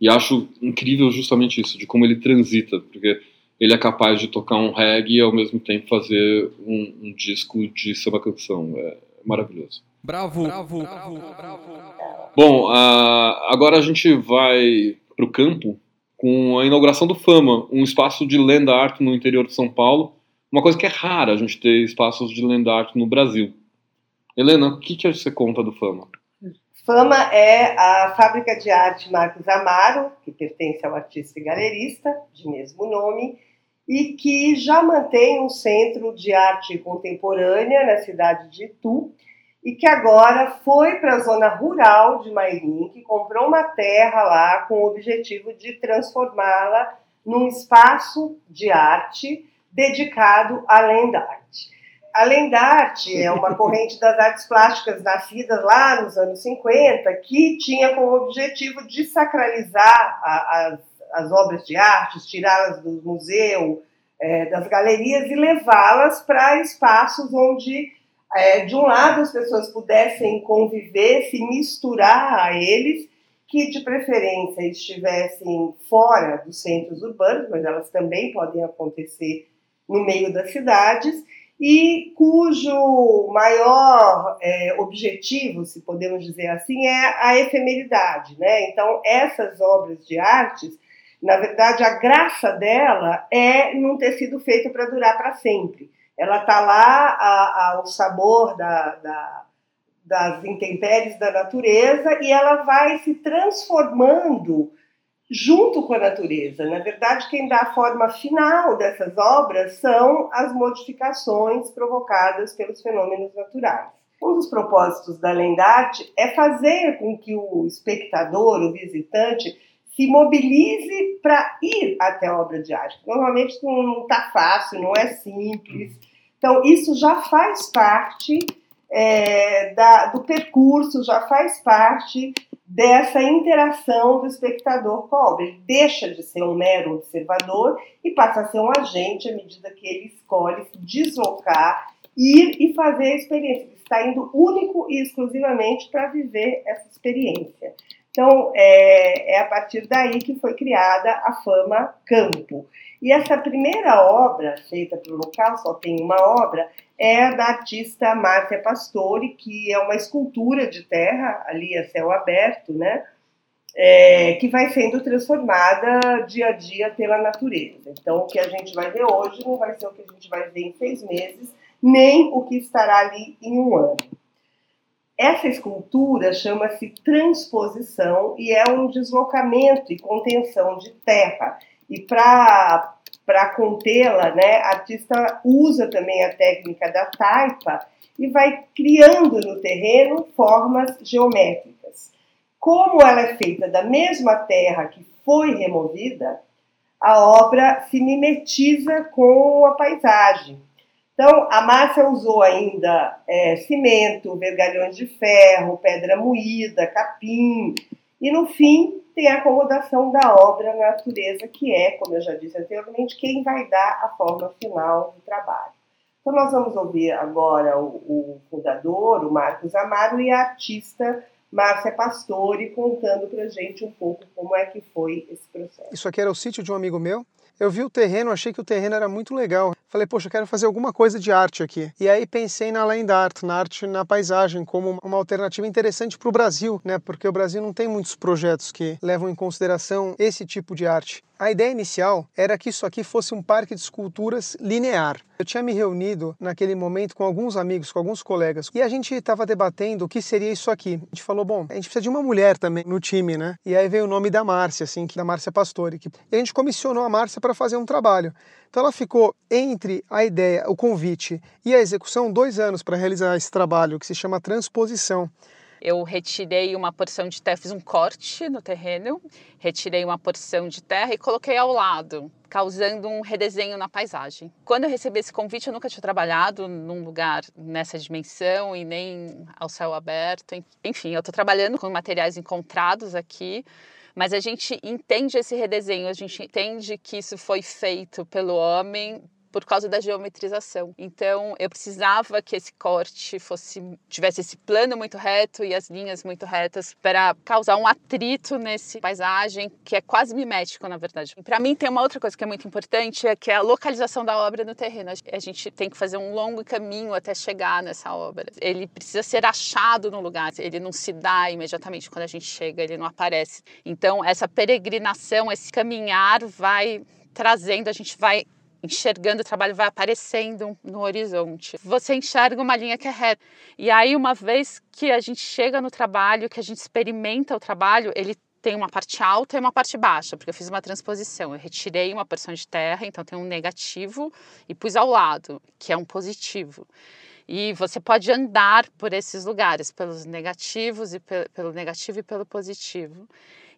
e acho incrível justamente isso, de como ele transita, porque ele é capaz de tocar um reggae e ao mesmo tempo fazer um, um disco de samba canção. É maravilhoso. Bravo, bravo, bravo, bravo. Bom, uh, agora a gente vai para o campo com a inauguração do Fama, um espaço de lenda art no interior de São Paulo. Uma coisa que é rara a gente ter espaços de lenda art no Brasil. Helena, o que, que você conta do Fama? Fama é a fábrica de arte Marcos Amaro, que pertence ao artista e galerista, de mesmo nome, e que já mantém um centro de arte contemporânea na cidade de Itu, e que agora foi para a zona rural de Mairim, que comprou uma terra lá com o objetivo de transformá-la num espaço de arte dedicado à land art. A land art é uma <laughs> corrente das artes plásticas nascidas lá nos anos 50, que tinha como objetivo de sacralizar a, as, as obras de arte, tirá-las do museu, é, das galerias e levá-las para espaços onde, é, de um lado, as pessoas pudessem conviver, se misturar a eles, que de preferência estivessem fora dos centros urbanos, mas elas também podem acontecer no meio das cidades, e cujo maior é, objetivo, se podemos dizer assim, é a efemeridade. Né? Então, essas obras de artes, na verdade, a graça dela é não ter sido feita para durar para sempre. Ela está lá ao sabor da, da, das intempéries da natureza e ela vai se transformando junto com a natureza. Na verdade, quem dá a forma final dessas obras são as modificações provocadas pelos fenômenos naturais. Um dos propósitos da Lendarte é fazer com que o espectador, o visitante, se mobilize para ir até a obra de arte. Normalmente não está fácil, não é simples. Então, isso já faz parte é, da, do percurso, já faz parte dessa interação do espectador com a obra. Ele deixa de ser um mero observador e passa a ser um agente à medida que ele escolhe se deslocar, ir e fazer a experiência. Ele está indo único e exclusivamente para viver essa experiência. Então, é, é a partir daí que foi criada a Fama Campo. E essa primeira obra, feita para o local, só tem uma obra, é da artista Márcia Pastore, que é uma escultura de terra, ali a céu aberto, né? É, que vai sendo transformada dia a dia pela natureza. Então, o que a gente vai ver hoje não vai ser o que a gente vai ver em seis meses, nem o que estará ali em um ano. Essa escultura chama-se transposição e é um deslocamento e contenção de terra. E para contê-la, né, a artista usa também a técnica da taipa e vai criando no terreno formas geométricas. Como ela é feita da mesma terra que foi removida, a obra se mimetiza com a paisagem. Então, a Márcia usou ainda é, cimento, vergalhões de ferro, pedra moída, capim, e no fim tem a acomodação da obra na natureza, que é, como eu já disse anteriormente, quem vai dar a forma final do trabalho. Então, nós vamos ouvir agora o, o fundador, o Marcos Amaro, e a artista Márcia Pastore contando para gente um pouco como é que foi esse processo. Isso aqui era o sítio de um amigo meu. Eu vi o terreno, achei que o terreno era muito legal. Falei, poxa, eu quero fazer alguma coisa de arte aqui. E aí pensei na land art, na arte na paisagem, como uma alternativa interessante para o Brasil, né? Porque o Brasil não tem muitos projetos que levam em consideração esse tipo de arte. A ideia inicial era que isso aqui fosse um parque de esculturas linear. Eu tinha me reunido naquele momento com alguns amigos, com alguns colegas, e a gente estava debatendo o que seria isso aqui. A gente falou, bom, a gente precisa de uma mulher também no time, né? E aí veio o nome da Márcia, assim, da Márcia Pastore. Que... E a gente comissionou a Márcia para fazer um trabalho. Então ela ficou entre a ideia, o convite e a execução dois anos para realizar esse trabalho que se chama transposição. Eu retirei uma porção de terra, fiz um corte no terreno, retirei uma porção de terra e coloquei ao lado, causando um redesenho na paisagem. Quando eu recebi esse convite, eu nunca tinha trabalhado num lugar nessa dimensão e nem ao céu aberto. Enfim, eu estou trabalhando com materiais encontrados aqui, mas a gente entende esse redesenho, a gente entende que isso foi feito pelo homem por causa da geometrização. Então, eu precisava que esse corte fosse tivesse esse plano muito reto e as linhas muito retas para causar um atrito nesse paisagem que é quase mimético, na verdade. Para mim tem uma outra coisa que é muito importante, é que é a localização da obra no terreno. A gente tem que fazer um longo caminho até chegar nessa obra. Ele precisa ser achado no lugar, ele não se dá imediatamente quando a gente chega, ele não aparece. Então, essa peregrinação, esse caminhar vai trazendo, a gente vai enxergando o trabalho vai aparecendo no horizonte. Você enxerga uma linha que é reta. E aí, uma vez que a gente chega no trabalho, que a gente experimenta o trabalho, ele tem uma parte alta e uma parte baixa, porque eu fiz uma transposição. Eu retirei uma porção de terra, então tem um negativo, e pus ao lado, que é um positivo. E você pode andar por esses lugares, pelos negativos e pelo negativo e pelo positivo.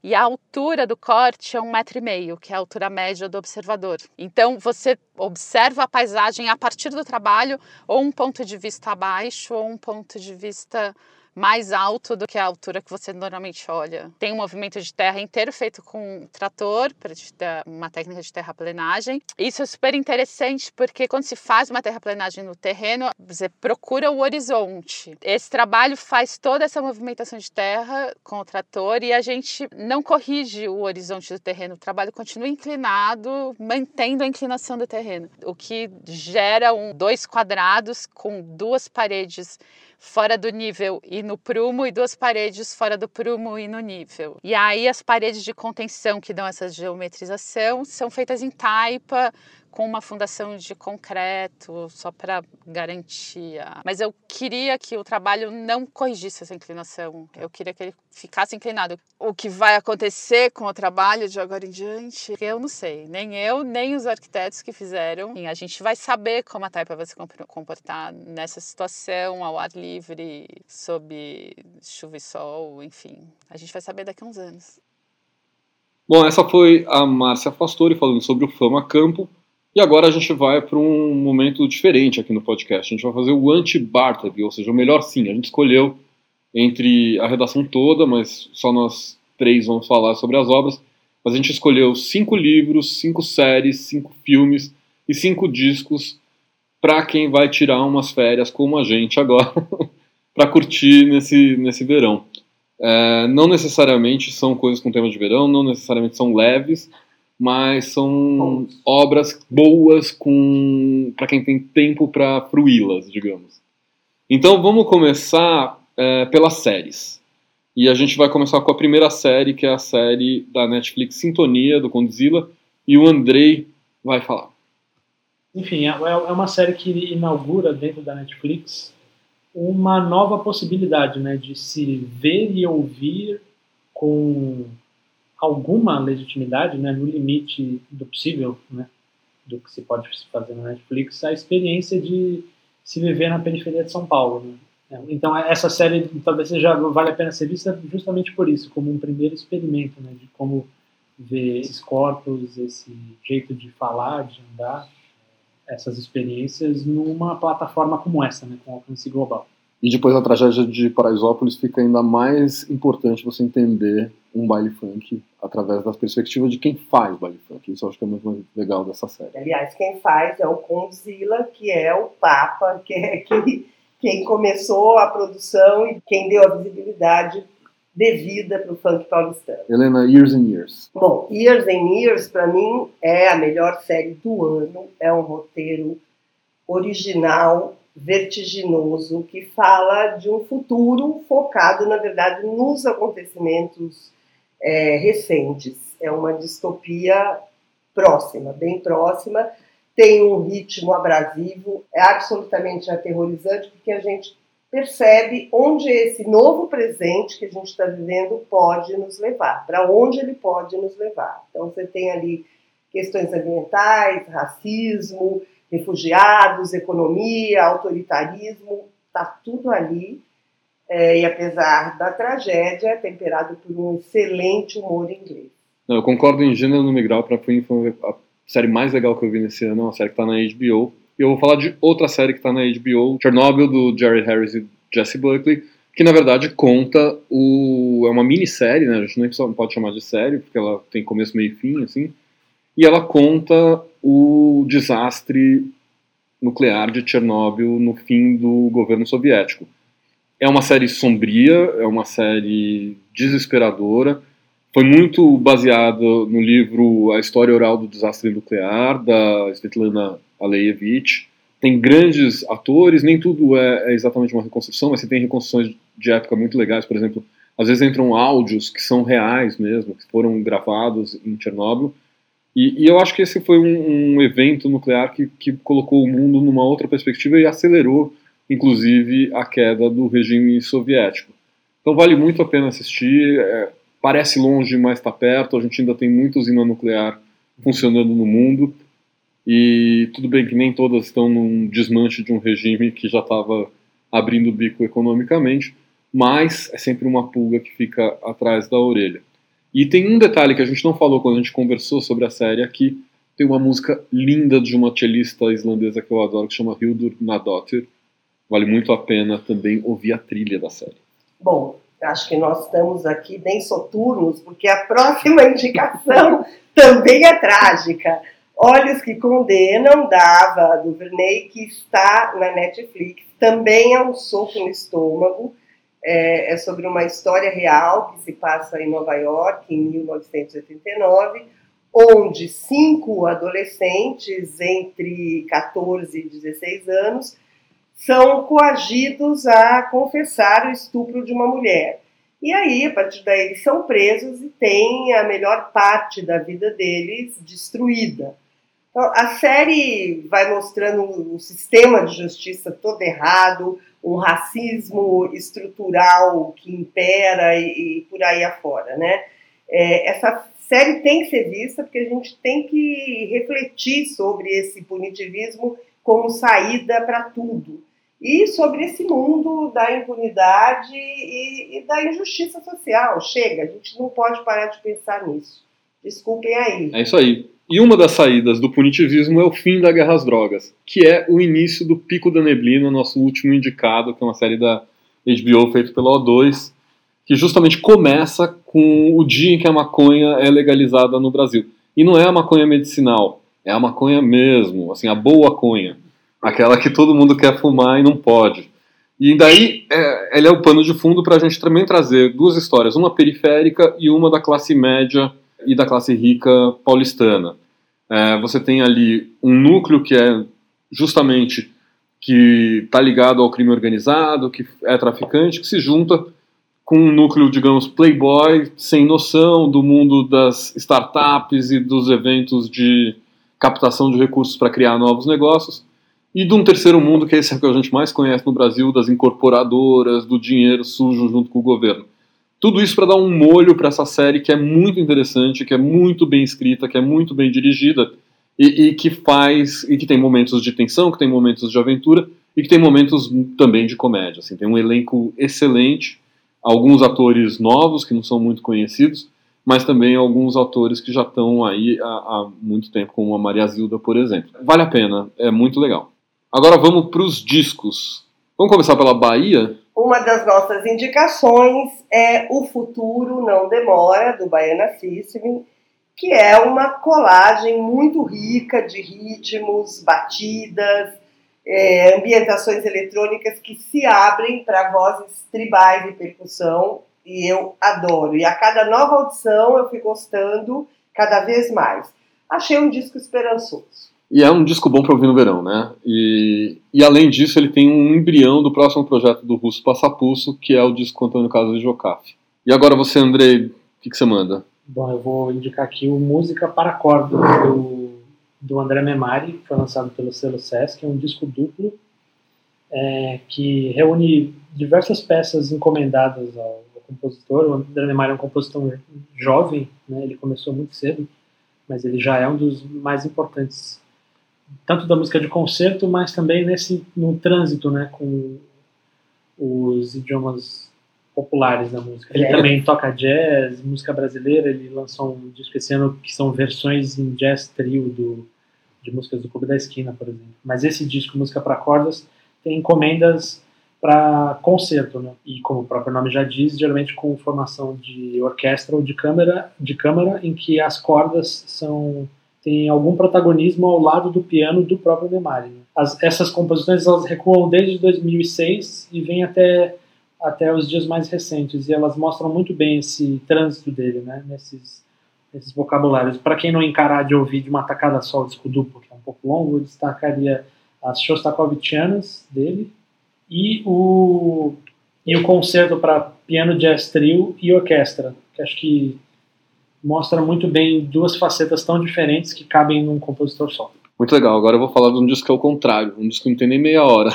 E a altura do corte é um metro e meio, que é a altura média do observador. Então você observa a paisagem a partir do trabalho, ou um ponto de vista abaixo, ou um ponto de vista mais alto do que a altura que você normalmente olha. Tem um movimento de terra inteiro feito com trator, uma técnica de terraplenagem. Isso é super interessante porque quando se faz uma terraplenagem no terreno, você procura o horizonte. Esse trabalho faz toda essa movimentação de terra com o trator e a gente não corrige o horizonte do terreno. O trabalho continua inclinado, mantendo a inclinação do terreno, o que gera um, dois quadrados com duas paredes fora do nível e no prumo e duas paredes fora do prumo e no nível. E aí as paredes de contenção que dão essa geometrização são feitas em taipa, com uma fundação de concreto, só para garantia. Mas eu queria que o trabalho não corrigisse essa inclinação. Eu queria que ele ficasse inclinado. O que vai acontecer com o trabalho de agora em diante, eu não sei. Nem eu, nem os arquitetos que fizeram. E a gente vai saber como a taipa vai se comportar nessa situação, ao ar livre, sob chuva e sol, enfim. A gente vai saber daqui a uns anos. Bom, essa foi a Márcia Fastori falando sobre o Fama Campo. E agora a gente vai para um momento diferente aqui no podcast. A gente vai fazer o anti-Bartleby, ou seja, o melhor sim. A gente escolheu entre a redação toda, mas só nós três vamos falar sobre as obras. Mas a gente escolheu cinco livros, cinco séries, cinco filmes e cinco discos para quem vai tirar umas férias como a gente agora, <laughs> para curtir nesse, nesse verão. É, não necessariamente são coisas com tema de verão, não necessariamente são leves, mas são obras boas com para quem tem tempo para fruí-las, digamos. Então vamos começar é, pelas séries. E a gente vai começar com a primeira série, que é a série da Netflix Sintonia, do Condzilla, e o Andrei vai falar. Enfim, é, é uma série que inaugura dentro da Netflix uma nova possibilidade né, de se ver e ouvir com alguma legitimidade, né, no limite do possível, né, do que se pode fazer na Netflix, a experiência de se viver na periferia de São Paulo. Né? Então essa série talvez seja vale a pena ser vista justamente por isso, como um primeiro experimento, né, de como ver esses corpos, esse jeito de falar, de andar, essas experiências numa plataforma como essa, né, com alcance global. E depois a tragédia de Paraisópolis fica ainda mais importante você entender um baile funk através das perspectivas de quem faz baile funk. Isso eu acho que é muito mais legal dessa série. Aliás, quem faz é o Conzilla, que é o Papa, <laughs> que é quem, quem começou a produção e quem deu a visibilidade devida para o funk paulistano. Helena, Years and Years. Bom, Years and Years, para mim, é a melhor série do ano. É um roteiro original, vertiginoso que fala de um futuro focado, na verdade, nos acontecimentos é, recentes. É uma distopia próxima, bem próxima, tem um ritmo abrasivo, é absolutamente aterrorizante, porque a gente percebe onde esse novo presente que a gente está vivendo pode nos levar, para onde ele pode nos levar. Então, você tem ali questões ambientais, racismo, refugiados, economia, autoritarismo, está tudo ali. É, e apesar da tragédia, é temperado por um excelente humor inglês. Não, eu concordo em gênero no Migral, para mim foi a série mais legal que eu vi nesse ano, é uma série que está na HBO. E eu vou falar de outra série que está na HBO, Chernobyl, do Jerry Harris e Jesse Buckley, que na verdade conta o. É uma minissérie, né? A gente nem pode chamar de série, porque ela tem começo, meio e fim, assim. E ela conta o desastre nuclear de Chernobyl no fim do governo soviético. É uma série sombria, é uma série desesperadora. Foi muito baseada no livro A História Oral do Desastre Nuclear, da Svetlana Aleyevich. Tem grandes atores, nem tudo é, é exatamente uma reconstrução, mas você tem reconstruções de época muito legais. Por exemplo, às vezes entram áudios que são reais mesmo, que foram gravados em Chernobyl. E, e, eu acho que esse foi um, um evento nuclear que, que, colocou o mundo numa outra perspectiva e acelerou, inclusive, a queda do regime soviético. Então vale muito a pena assistir. É, parece longe, mas está perto. A gente ainda tem muita usina nuclear funcionando no mundo. E tudo bem que nem todas estão num desmanche de um regime que já estava abrindo o bico economicamente, mas é sempre uma pulga que fica atrás da orelha. E tem um detalhe que a gente não falou quando a gente conversou sobre a série aqui. Tem uma música linda de uma cellista islandesa que eu adoro, que chama Hildur Nadottir. Vale muito a pena também ouvir a trilha da série. Bom, acho que nós estamos aqui bem soturnos, porque a próxima <laughs> indicação também é trágica. Olhos que Condenam, da Ava DuVernay, que está na Netflix. Também é um soco no estômago. É, é, sobre uma história real que se passa em Nova York, em 1989, onde cinco adolescentes entre 14 e 16 anos são coagidos a confessar o estupro de uma mulher. E aí, a partir daí, eles são presos e têm a melhor parte da vida deles destruída. Então, a série vai mostrando o sistema de justiça todo errado, um racismo estrutural que impera e, e por aí afora, né? É, essa série tem que ser vista porque a gente tem que refletir sobre esse punitivismo como saída para tudo e sobre esse mundo da impunidade e, e, da injustiça social. Chega, a gente não pode parar de pensar nisso. Desculpem aí. É isso aí. E uma das saídas do punitivismo é o fim da guerra às drogas, que é o início do Pico da Neblina, nosso último indicado, que é uma série da HBO feita pela O2, que justamente começa com o dia em que a maconha é legalizada no Brasil. E não é a maconha medicinal, é a maconha mesmo, assim, a boa conha, aquela que todo mundo quer fumar e não pode. E daí é, ele é o pano de fundo para a gente também trazer duas histórias, uma periférica e uma da classe média e da classe rica paulistana. É, você tem ali um núcleo que é justamente que está ligado ao crime organizado, que é traficante, que se junta com um núcleo, digamos, playboy, sem noção do mundo das startups e dos eventos de captação de recursos para criar novos negócios, e de um terceiro mundo, que é esse que a gente mais conhece no Brasil, das incorporadoras, do dinheiro sujo junto com o governo. Tudo isso para dar um molho para essa série que é muito interessante, que é muito bem escrita, que é muito bem dirigida e, e, que faz e que tem momentos de tensão, que tem momentos de aventura e que tem momentos também de comédia. Assim, tem um elenco excelente, alguns atores novos que não são muito conhecidos, mas também alguns atores que já estão aí há, há muito tempo, como a Maria Zilda, por exemplo. Vale a pena, é muito legal. Agora vamos para os discos. Vamos começar pela Bahia? Uma das nossas indicações é O Futuro Não Demora, do Baiana System, que é uma colagem muito rica de ritmos, batidas, é, ambientações eletrônicas que se abrem para vozes tribais e percussão, e eu adoro. E a cada nova audição eu fui gostando cada vez mais. Achei um disco esperançoso. E é um disco bom para ouvir no verão, né? E, e além disso, ele tem um embrião do próximo projeto do Russo Passapulso, que é o disco Antônio Carlos de Jocafe. E agora você, Andrei, o que, que, você manda? Bom, eu vou indicar aqui o Música para Cordas, do, do André Memari, que foi lançado pelo selo Sesc, é um disco duplo é, que reúne diversas peças encomendadas ao, ao, compositor. O André Memari é um compositor jovem, né? ele começou muito cedo, mas ele já é um dos mais importantes tanto da música de concerto, mas também nesse no trânsito, né, com os idiomas populares da música. Ele é. também toca jazz, música brasileira. Ele lançou um disco esse ano que são versões em jazz trio do, de músicas do Clube da Esquina, por exemplo. Mas esse disco, música para cordas, tem encomendas para concerto, né? E como o próprio nome já diz, geralmente com formação de orquestra ou de câmara, de câmara, em que as cordas são tem algum protagonismo ao lado do piano do próprio Demari. Né? As, essas composições elas recuam desde 2006 e vêm até até os dias mais recentes e elas mostram muito bem esse trânsito dele, né? Nesses esses vocabulários. Para quem não encarar de ouvir de uma tacada só o disco duplo, que é um pouco longo, eu destacaria as Shostakovichianas dele e o e o concerto para piano, jazz trio e orquestra, que acho que mostra muito bem duas facetas tão diferentes que cabem num compositor só. Muito legal. Agora eu vou falar de um disco que é o contrário, um disco que não tem nem meia hora.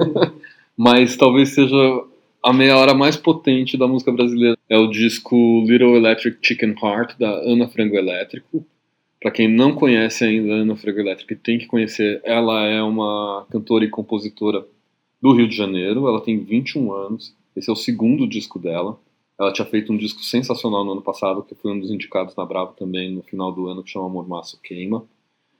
<laughs> Mas talvez seja a meia hora mais potente da música brasileira. É o disco Little Electric Chicken Heart, da Ana Frango Elétrico. Para quem não conhece ainda a Ana Frango Elétrico, tem que conhecer. Ela é uma cantora e compositora do Rio de Janeiro. Ela tem 21 anos. Esse é o segundo disco dela. Ela tinha feito um disco sensacional no ano passado, que foi um dos indicados na Bravo também no final do ano, que chama Amor Maço Queima.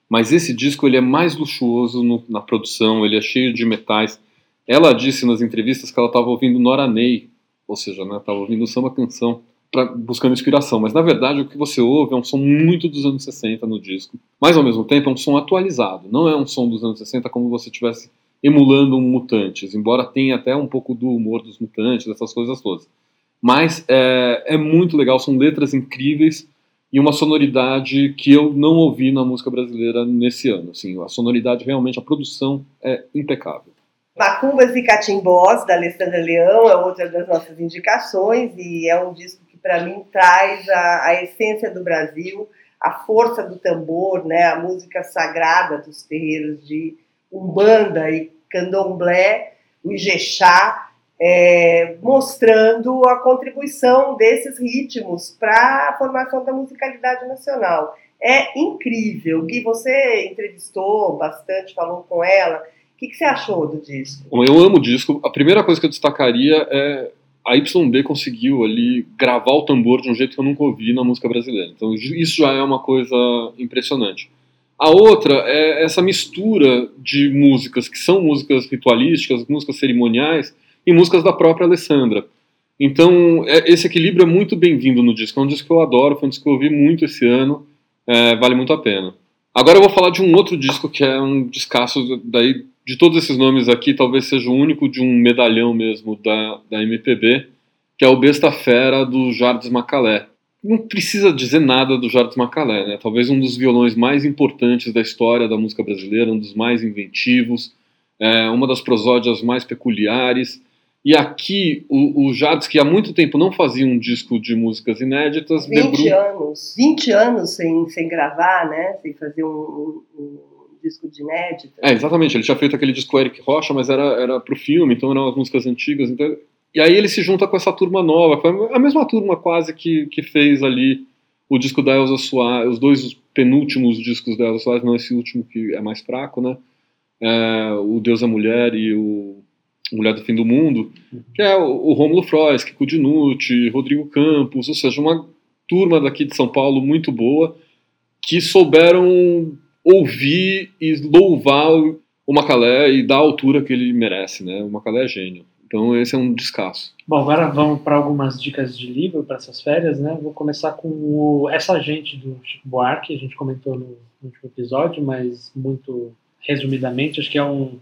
Mas esse disco ele é mais luxuoso no, na produção, ele é cheio de metais. Ela disse nas entrevistas que ela estava ouvindo Nora Ney, ou seja, estava né, ouvindo samba canção, pra, buscando inspiração. Mas na verdade o que você ouve é um som muito dos anos 60 no disco, mas ao mesmo tempo é um som atualizado. Não é um som dos anos 60 como você tivesse emulando um Mutantes, embora tenha até um pouco do humor dos Mutantes, essas coisas todas. Mas é, é muito legal, são letras incríveis e uma sonoridade que eu não ouvi na música brasileira nesse ano. Assim, a sonoridade realmente, a produção é impecável. Macumbas e Catimbós, da Alessandra Leão, é outra das nossas indicações e é um disco que, para mim, traz a, a, essência do Brasil, a força do tambor, né, a música sagrada dos terreiros de Umbanda e Candomblé, o Ijexá, é, mostrando a contribuição desses ritmos para a formação da musicalidade nacional. É incrível. Gui, você entrevistou bastante, falou com ela. O que, que você achou do disco? Eu amo o disco. A primeira coisa que eu destacaria é a YB conseguiu ali gravar o tambor de um jeito que eu nunca ouvi na música brasileira. Então isso já é uma coisa impressionante. A outra é essa mistura de músicas que são músicas ritualísticas, músicas cerimoniais, e músicas da própria Alessandra. Então, é, esse equilíbrio é muito bem-vindo no disco. É um disco que eu adoro, foi um disco que eu ouvi muito esse ano, é, vale muito a pena. Agora eu vou falar de um outro disco que é um descasso daí de todos esses nomes aqui, talvez seja o único de um medalhão mesmo da, da MPB, que é o Besta Fera do Jardim Macalé. Não precisa dizer nada do Jardim Macalé, né? Talvez um dos violões mais importantes da história da música brasileira, um dos mais inventivos, é, uma das prosódias mais peculiares. E aqui, o, o Jades, que há muito tempo não fazia um disco de músicas inéditas... 20 debru... anos, 20 anos sem, sem gravar, né? Sem fazer um, um, um disco de inéditas. É, exatamente. Ele tinha feito aquele disco Eric Rocha, mas era, era pro filme, então eram as músicas antigas. Então... E aí ele se junta com essa turma nova, foi a mesma turma quase que, que fez ali o disco da Elza Soares, os dois penúltimos discos da Elza Soares, não esse último que é mais fraco, né? É, o Deus é Mulher e o Mulher do Fim do Mundo, que é o, o Rômulo Frois, Kiko Dinucci, Rodrigo Campos, ou seja, uma turma daqui de São Paulo muito boa, que souberam ouvir e louvar o Macalé e dar a altura que ele merece, né? O Macalé é gênio. Então esse é um descasso. Bom, agora vamos para algumas dicas de livro para essas férias, né? Vou começar com o Essa Gente do Chico Buarque, a gente comentou no último episódio, mas muito resumidamente, acho que é um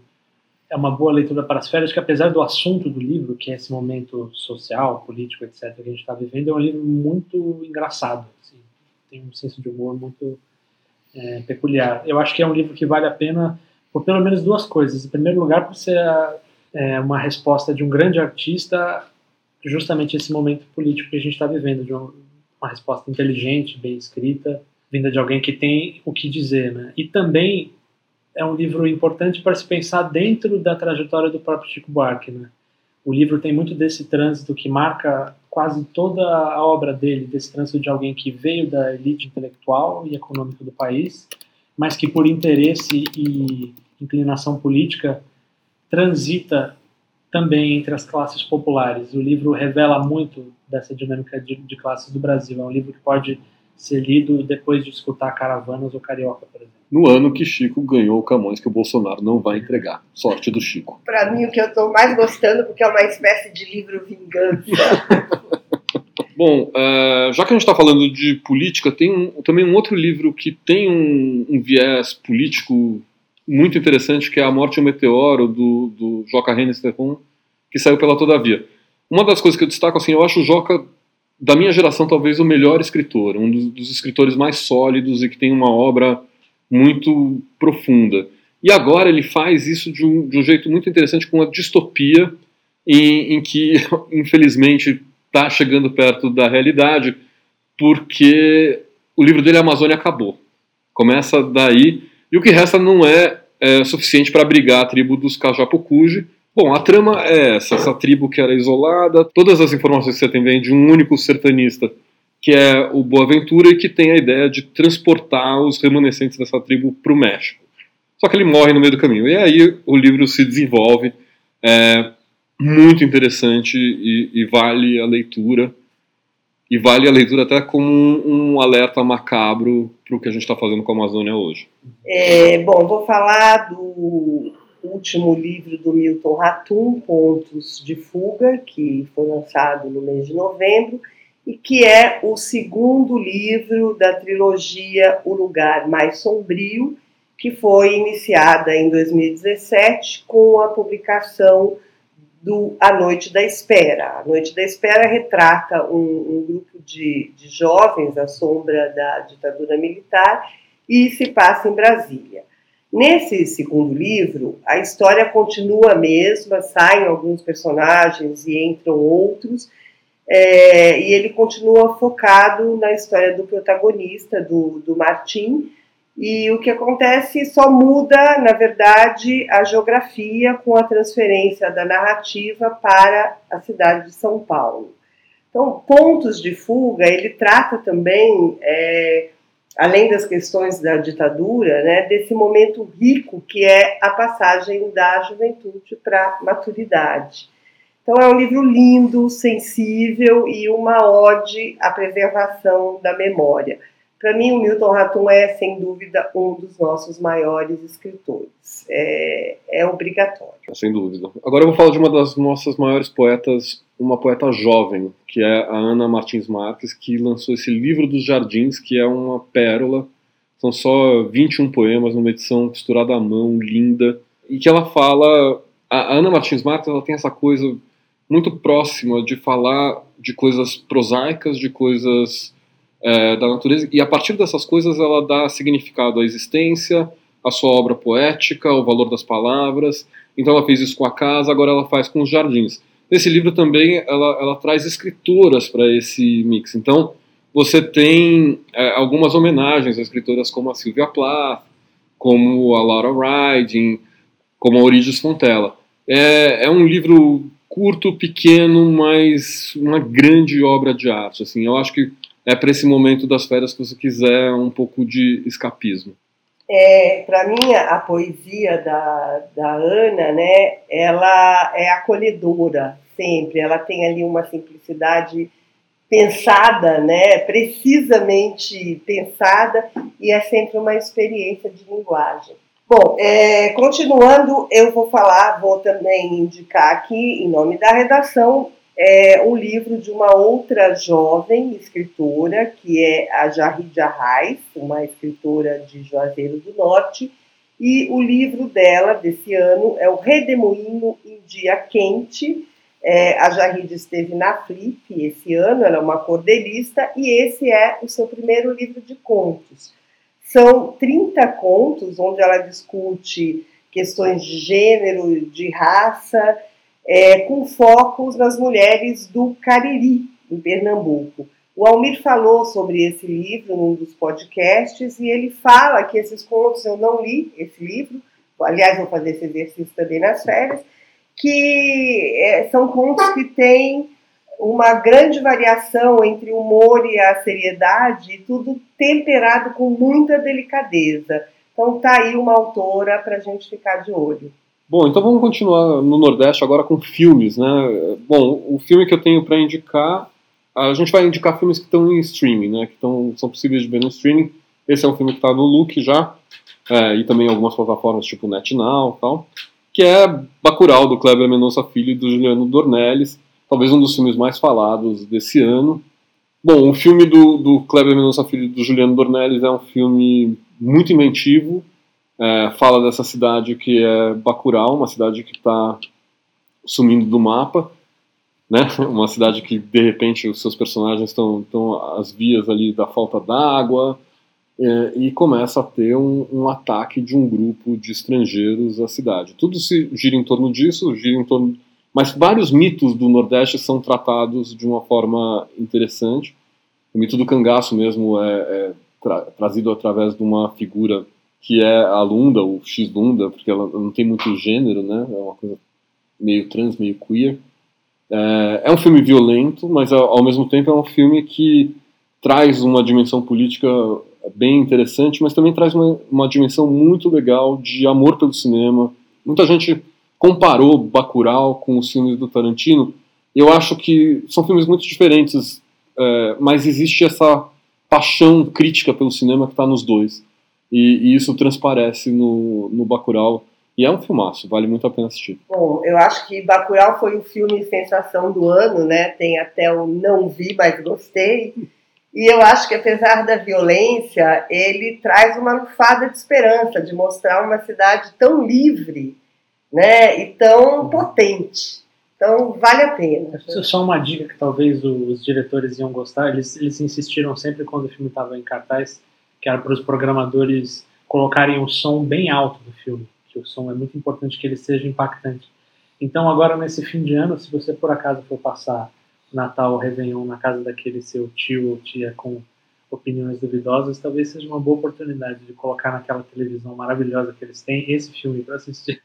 é uma boa leitura para as férias, que apesar do assunto do livro, que é esse momento social, político, etc., que a gente está vivendo, é um livro muito engraçado. Assim, tem um senso de humor muito é, peculiar. Eu acho que é um livro que vale a pena por pelo menos duas coisas. Em primeiro lugar, por ser é, uma resposta de um grande artista justamente esse momento político que a gente está vivendo, de uma, uma resposta inteligente, bem escrita, vinda de alguém que tem o que dizer, né? E também é um livro importante para se pensar dentro da trajetória do próprio Chico Buarque. Né? O livro tem muito desse trânsito que marca quase toda a obra dele, desse trânsito de alguém que veio da elite intelectual e econômica do país, mas que por interesse e inclinação política transita também entre as classes populares. O livro revela muito dessa dinâmica de, de classes do Brasil. É um livro que pode ser lido depois de escutar Caravanas ou Carioca, por exemplo no ano que Chico ganhou o Camões, que o Bolsonaro não vai entregar. Sorte do Chico. Para mim, o que eu estou mais gostando, porque é uma espécie de livro vingança. <laughs> Bom, uh, já que a gente está falando de política, tem um, também um outro livro que tem um, um, viés político muito interessante, que é A Morte e o Meteoro, do, do Joca Renes que saiu pela Todavia. Uma das coisas que eu destaco, assim, eu acho o Joca, da minha geração, talvez o melhor escritor, um dos, dos escritores mais sólidos e que tem uma obra muito profunda. E agora ele faz isso de um, de um jeito muito interessante com a distopia, em, em que, <laughs> infelizmente, está chegando perto da realidade, porque o livro dele, Amazônia, acabou. Começa daí, e o que resta não é, é suficiente para abrigar a tribo dos Cajapucuji. Bom, a trama é essa, essa tribo que era isolada, todas as informações que você tem vêm de um único sertanista que é o Boaventura e que tem a ideia de transportar os remanescentes dessa tribo para o México. Só que ele morre no meio do caminho. E aí o livro se desenvolve, é muito interessante e, e vale a leitura. e vale a leitura até como um, um alerta macabro para o que a gente está fazendo com a Amazônia hoje. É, bom, vou falar do último livro do Milton Ratum, Pontos de Fuga, que foi lançado no mês de novembro, e que é o segundo livro da trilogia O Lugar Mais Sombrio, que foi iniciada em 2017 com a publicação do A Noite da Espera. A Noite da Espera retrata um, um grupo de, de jovens à sombra da ditadura militar e se passa em Brasília. Nesse segundo livro, a história continua a mesma, saem alguns personagens e entram outros, é, e ele continua focado na história do protagonista, do, do Martim, e o que acontece só muda, na verdade, a geografia com a transferência da narrativa para a cidade de São Paulo. Então, Pontos de Fuga, ele trata também, é, além das questões da ditadura, né, desse momento rico que é a passagem da juventude para a maturidade. Então, é um livro lindo, sensível e uma ode à preservação da memória. Para mim, o Milton Ratum é, sem dúvida, um dos nossos maiores escritores. É, é obrigatório. Sem dúvida. Agora eu vou falar de uma das nossas maiores poetas, uma poeta jovem, que é a Ana Martins Marques, que lançou esse livro dos Jardins, que é uma pérola. São só 21 poemas numa edição costurada à mão, linda, e que ela fala. A Ana Martins Marques ela tem essa coisa muito próxima de falar de coisas prosaicas, de coisas é, da natureza, e a partir dessas coisas ela dá significado à existência, à sua obra poética, ao valor das palavras. Então ela fez isso com a casa, agora ela faz com os jardins. Nesse livro também ela, ela traz escritoras para esse mix. Então você tem é, algumas homenagens a escritoras como a Sylvia Plath, como a Laura Riding, como a Origens Fontella. É, é um livro curto, pequeno, mas uma grande obra de arte. Assim, eu acho que é para esse momento das férias que você quiser um pouco de escapismo? É, para mim, a poesia da, da Ana, né, ela é acolhedora sempre, ela tem ali uma simplicidade pensada, né, precisamente pensada, e é sempre uma experiência de linguagem. Bom, é, continuando, eu vou falar, vou também indicar aqui, em nome da redação, é um livro de uma outra jovem escritora, que é a Jarridia Reis, uma escritora de Juazeiro do Norte, e o livro dela desse ano é O Redemoinho em Dia Quente. É, a Jarridia esteve na Flip esse ano, ela é uma cordelista, e esse é o seu primeiro livro de contos. São 30 contos onde ela discute questões de gênero, de raça, é, com focos nas mulheres do Cariri, em Pernambuco. O Almir falou sobre esse livro num dos podcasts e ele fala que esses contos, eu não li esse livro, aliás, vou fazer esse exercício também nas férias, que é, são contos que têm uma grande variação entre o humor e a seriedade, tudo temperado com muita delicadeza. Então tá aí uma autora para a gente ficar de olho. Bom, então vamos continuar no Nordeste agora com filmes, né? Bom, o filme que eu tenho para indicar, a gente vai indicar filmes que estão em streaming, né? Que tão, são possíveis de ver no streaming. Esse é um filme que está no Look já, é, e também algumas plataformas tipo NetNow e tal, que é Bacurau, do Kleber Mendonça Filho e do Juliano Dornelles, talvez um dos filmes mais falados desse ano. Bom, o filme do, do Kleber Mendonça Filho e do Juliano Dornelles é um filme muito inventivo, é, fala dessa cidade que é Bacurau, uma cidade que está sumindo do mapa, né? <laughs> Uma cidade que de repente os seus personagens estão estão às vias ali da falta d'água é, e começa a ter um, um, ataque de um grupo de estrangeiros à cidade. Tudo se gira em torno disso, gira em torno, mas vários mitos do Nordeste são tratados de uma forma interessante. O mito do cangaço mesmo é, é tra trazido através de uma figura que é a Lunda, o X-Lunda, porque ela não tem muito gênero, né? É uma coisa meio trans, meio queer. É, é um filme violento, mas ao mesmo tempo é um filme que traz uma dimensão política bem interessante, mas também traz uma, uma dimensão muito legal de amor pelo cinema. Muita gente comparou Bacurau com os filmes do Tarantino. Eu acho que são filmes muito diferentes é, mas existe essa paixão crítica pelo cinema que está nos dois. E, e, isso transparece no, no Bacurau. E é um filmaço, vale muito a pena assistir. Bom, eu acho que Bacurau foi o filme sensação do ano, né? Tem até o Não Vi, mas gostei. E eu acho que apesar da violência, ele traz uma lufada de esperança, de mostrar uma cidade tão livre né, e tão potente. Então, vale a pena. Só uma dica que talvez os diretores iam gostar, eles, eles insistiram sempre quando o filme estava em cartaz, que era para os programadores colocarem o som bem alto do filme, que o som é muito importante que ele seja impactante. Então, agora nesse fim de ano, se você por acaso for passar Natal, Réveillon na casa daquele seu tio ou tia com opiniões duvidosas, talvez seja uma boa oportunidade de colocar naquela televisão maravilhosa que eles têm esse filme para assistir.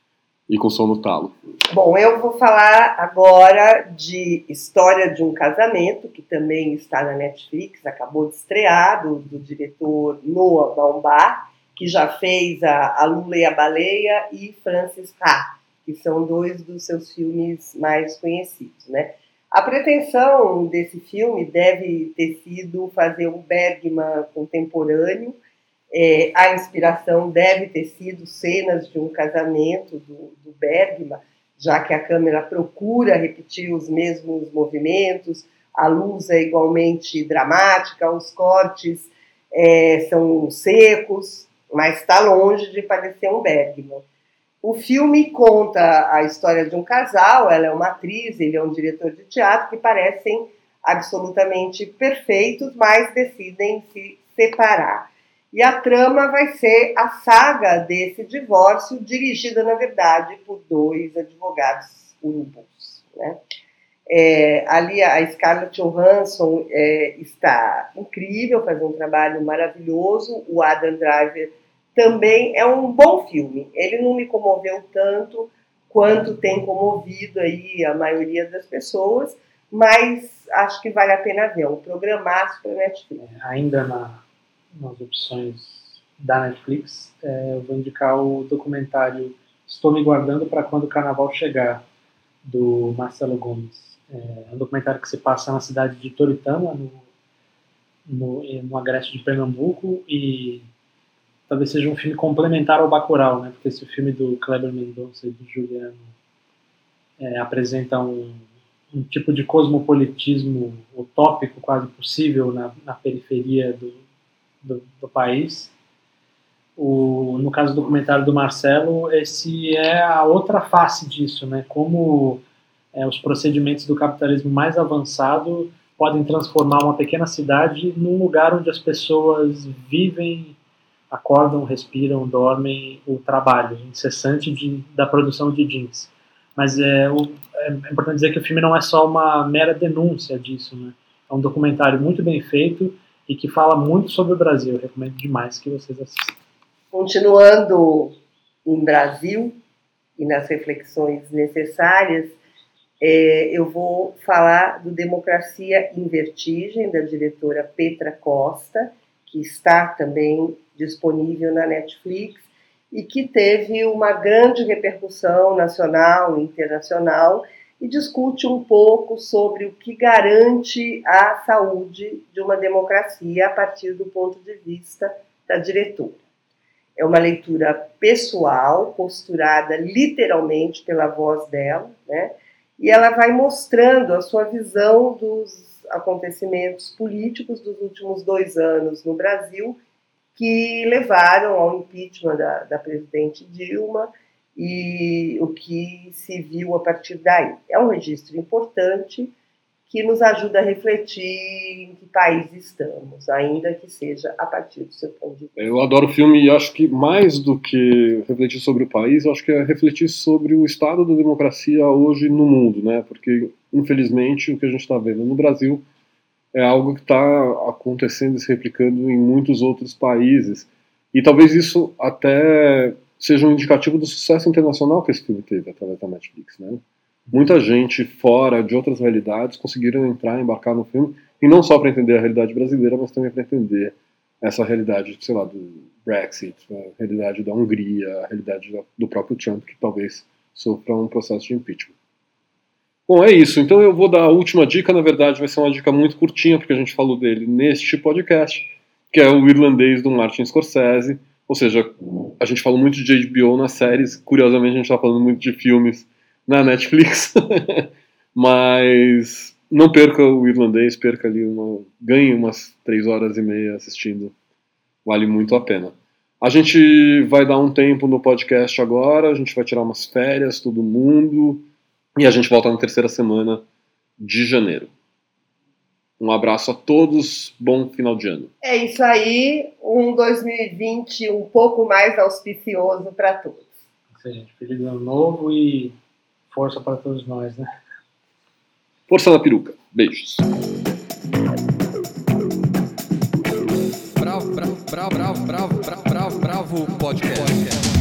E com som no talo. Bom, eu vou falar agora de História de um Casamento, que também está na Netflix, acabou de estrear, do, do diretor Noah Baumbach, que já fez a, a Lula e a Baleia e Francis Ha, que são dois dos seus filmes mais conhecidos, né? A pretensão desse filme deve ter sido fazer um Bergman contemporâneo. É, a inspiração deve ter sido cenas de um casamento do, do Bergman, já que a câmera procura repetir os mesmos movimentos, a luz é igualmente dramática, os cortes é, são secos, mas está longe de parecer um Bergman. O filme conta a história de um casal, ela é uma atriz, ele é um diretor de teatro, que parecem absolutamente perfeitos, mas decidem se separar. E a trama vai ser a saga desse divórcio, dirigida, na verdade, por dois advogados urubus. Né? É, ali a Scarlett Johansson é, está incrível, faz um trabalho maravilhoso. O Adam Driver também é um bom filme. Ele não me comoveu tanto quanto tem comovido aí a maioria das pessoas, mas acho que vale a pena ver. É um programaço para Netflix. É, ainda na, nas opções da Netflix, é, eu vou indicar o documentário Estou Me Guardando para Quando o Carnaval Chegar, do Marcelo Gomes. É um documentário que se passa na cidade de Toritama, no, no, no agreste de Pernambuco, e talvez seja um filme complementar ao Bacurau, né? Porque esse filme do Kleber Mendonça e do Juliano é, apresenta um, um, tipo de cosmopolitismo utópico quase possível na, na periferia do, do, do, país. O, no caso do documentário do Marcelo, esse é a outra face disso, né? Como é, os procedimentos do capitalismo mais avançado podem transformar uma pequena cidade num lugar onde as pessoas vivem acordam, respiram, dormem o trabalho incessante de, da produção de jeans. Mas é, o, é, importante dizer que o filme não é só uma mera denúncia disso, né? É um documentário muito bem feito e que fala muito sobre o Brasil. Eu recomendo demais que vocês assistam. Continuando em Brasil e nas reflexões necessárias, é, eu vou falar do Democracia em Vertigem, da diretora Petra Costa, que está também disponível na Netflix e que teve uma grande repercussão nacional e internacional e discute um pouco sobre o que garante a saúde de uma democracia a partir do ponto de vista da diretora. É uma leitura pessoal, posturada literalmente pela voz dela, né? E ela vai mostrando a sua visão dos acontecimentos políticos dos últimos dois anos no Brasil que levaram ao impeachment da, da presidente Dilma e o que se viu a partir daí. É um registro importante que nos ajuda a refletir em que país estamos, ainda que seja a partir do seu ponto de vista. Eu adoro o filme e acho que mais do que refletir sobre o país, acho que é refletir sobre o estado da democracia hoje no mundo, né? Porque infelizmente o que a gente está vendo no Brasil é algo que está acontecendo e se replicando em muitos outros países. E talvez isso até seja um indicativo do sucesso internacional que esse filme teve através da Netflix, né? Muita gente fora de outras realidades conseguiram entrar, embarcar no filme, e não só para entender a realidade brasileira, mas também para entender essa realidade, sei lá, do Brexit, a realidade da Hungria, a realidade do próprio Trump, que talvez sofra um processo de impeachment. Bom, é isso. Então eu vou dar a última dica. Na verdade, vai ser uma dica muito curtinha, porque a gente falou dele neste podcast, que é o irlandês do Martin Scorsese. Ou seja, a gente falou muito de HBO nas séries. Curiosamente, a gente está falando muito de filmes na Netflix. <laughs> Mas não perca o irlandês, perca ali uma. ganhe umas três horas e meia assistindo. Vale muito a pena. A gente vai dar um tempo no podcast agora, a gente vai tirar umas férias, todo mundo, e a gente volta na terceira semana de janeiro. Um abraço a todos, bom final de ano. É isso aí, um 2020 um pouco mais auspicioso para todos. Isso aí, gente. Feliz ano novo e força para todos nós, né? Força na peruca. Beijos. Bravo, bravo, bravo, bravo, bravo, bravo, bravo, bravo podcast.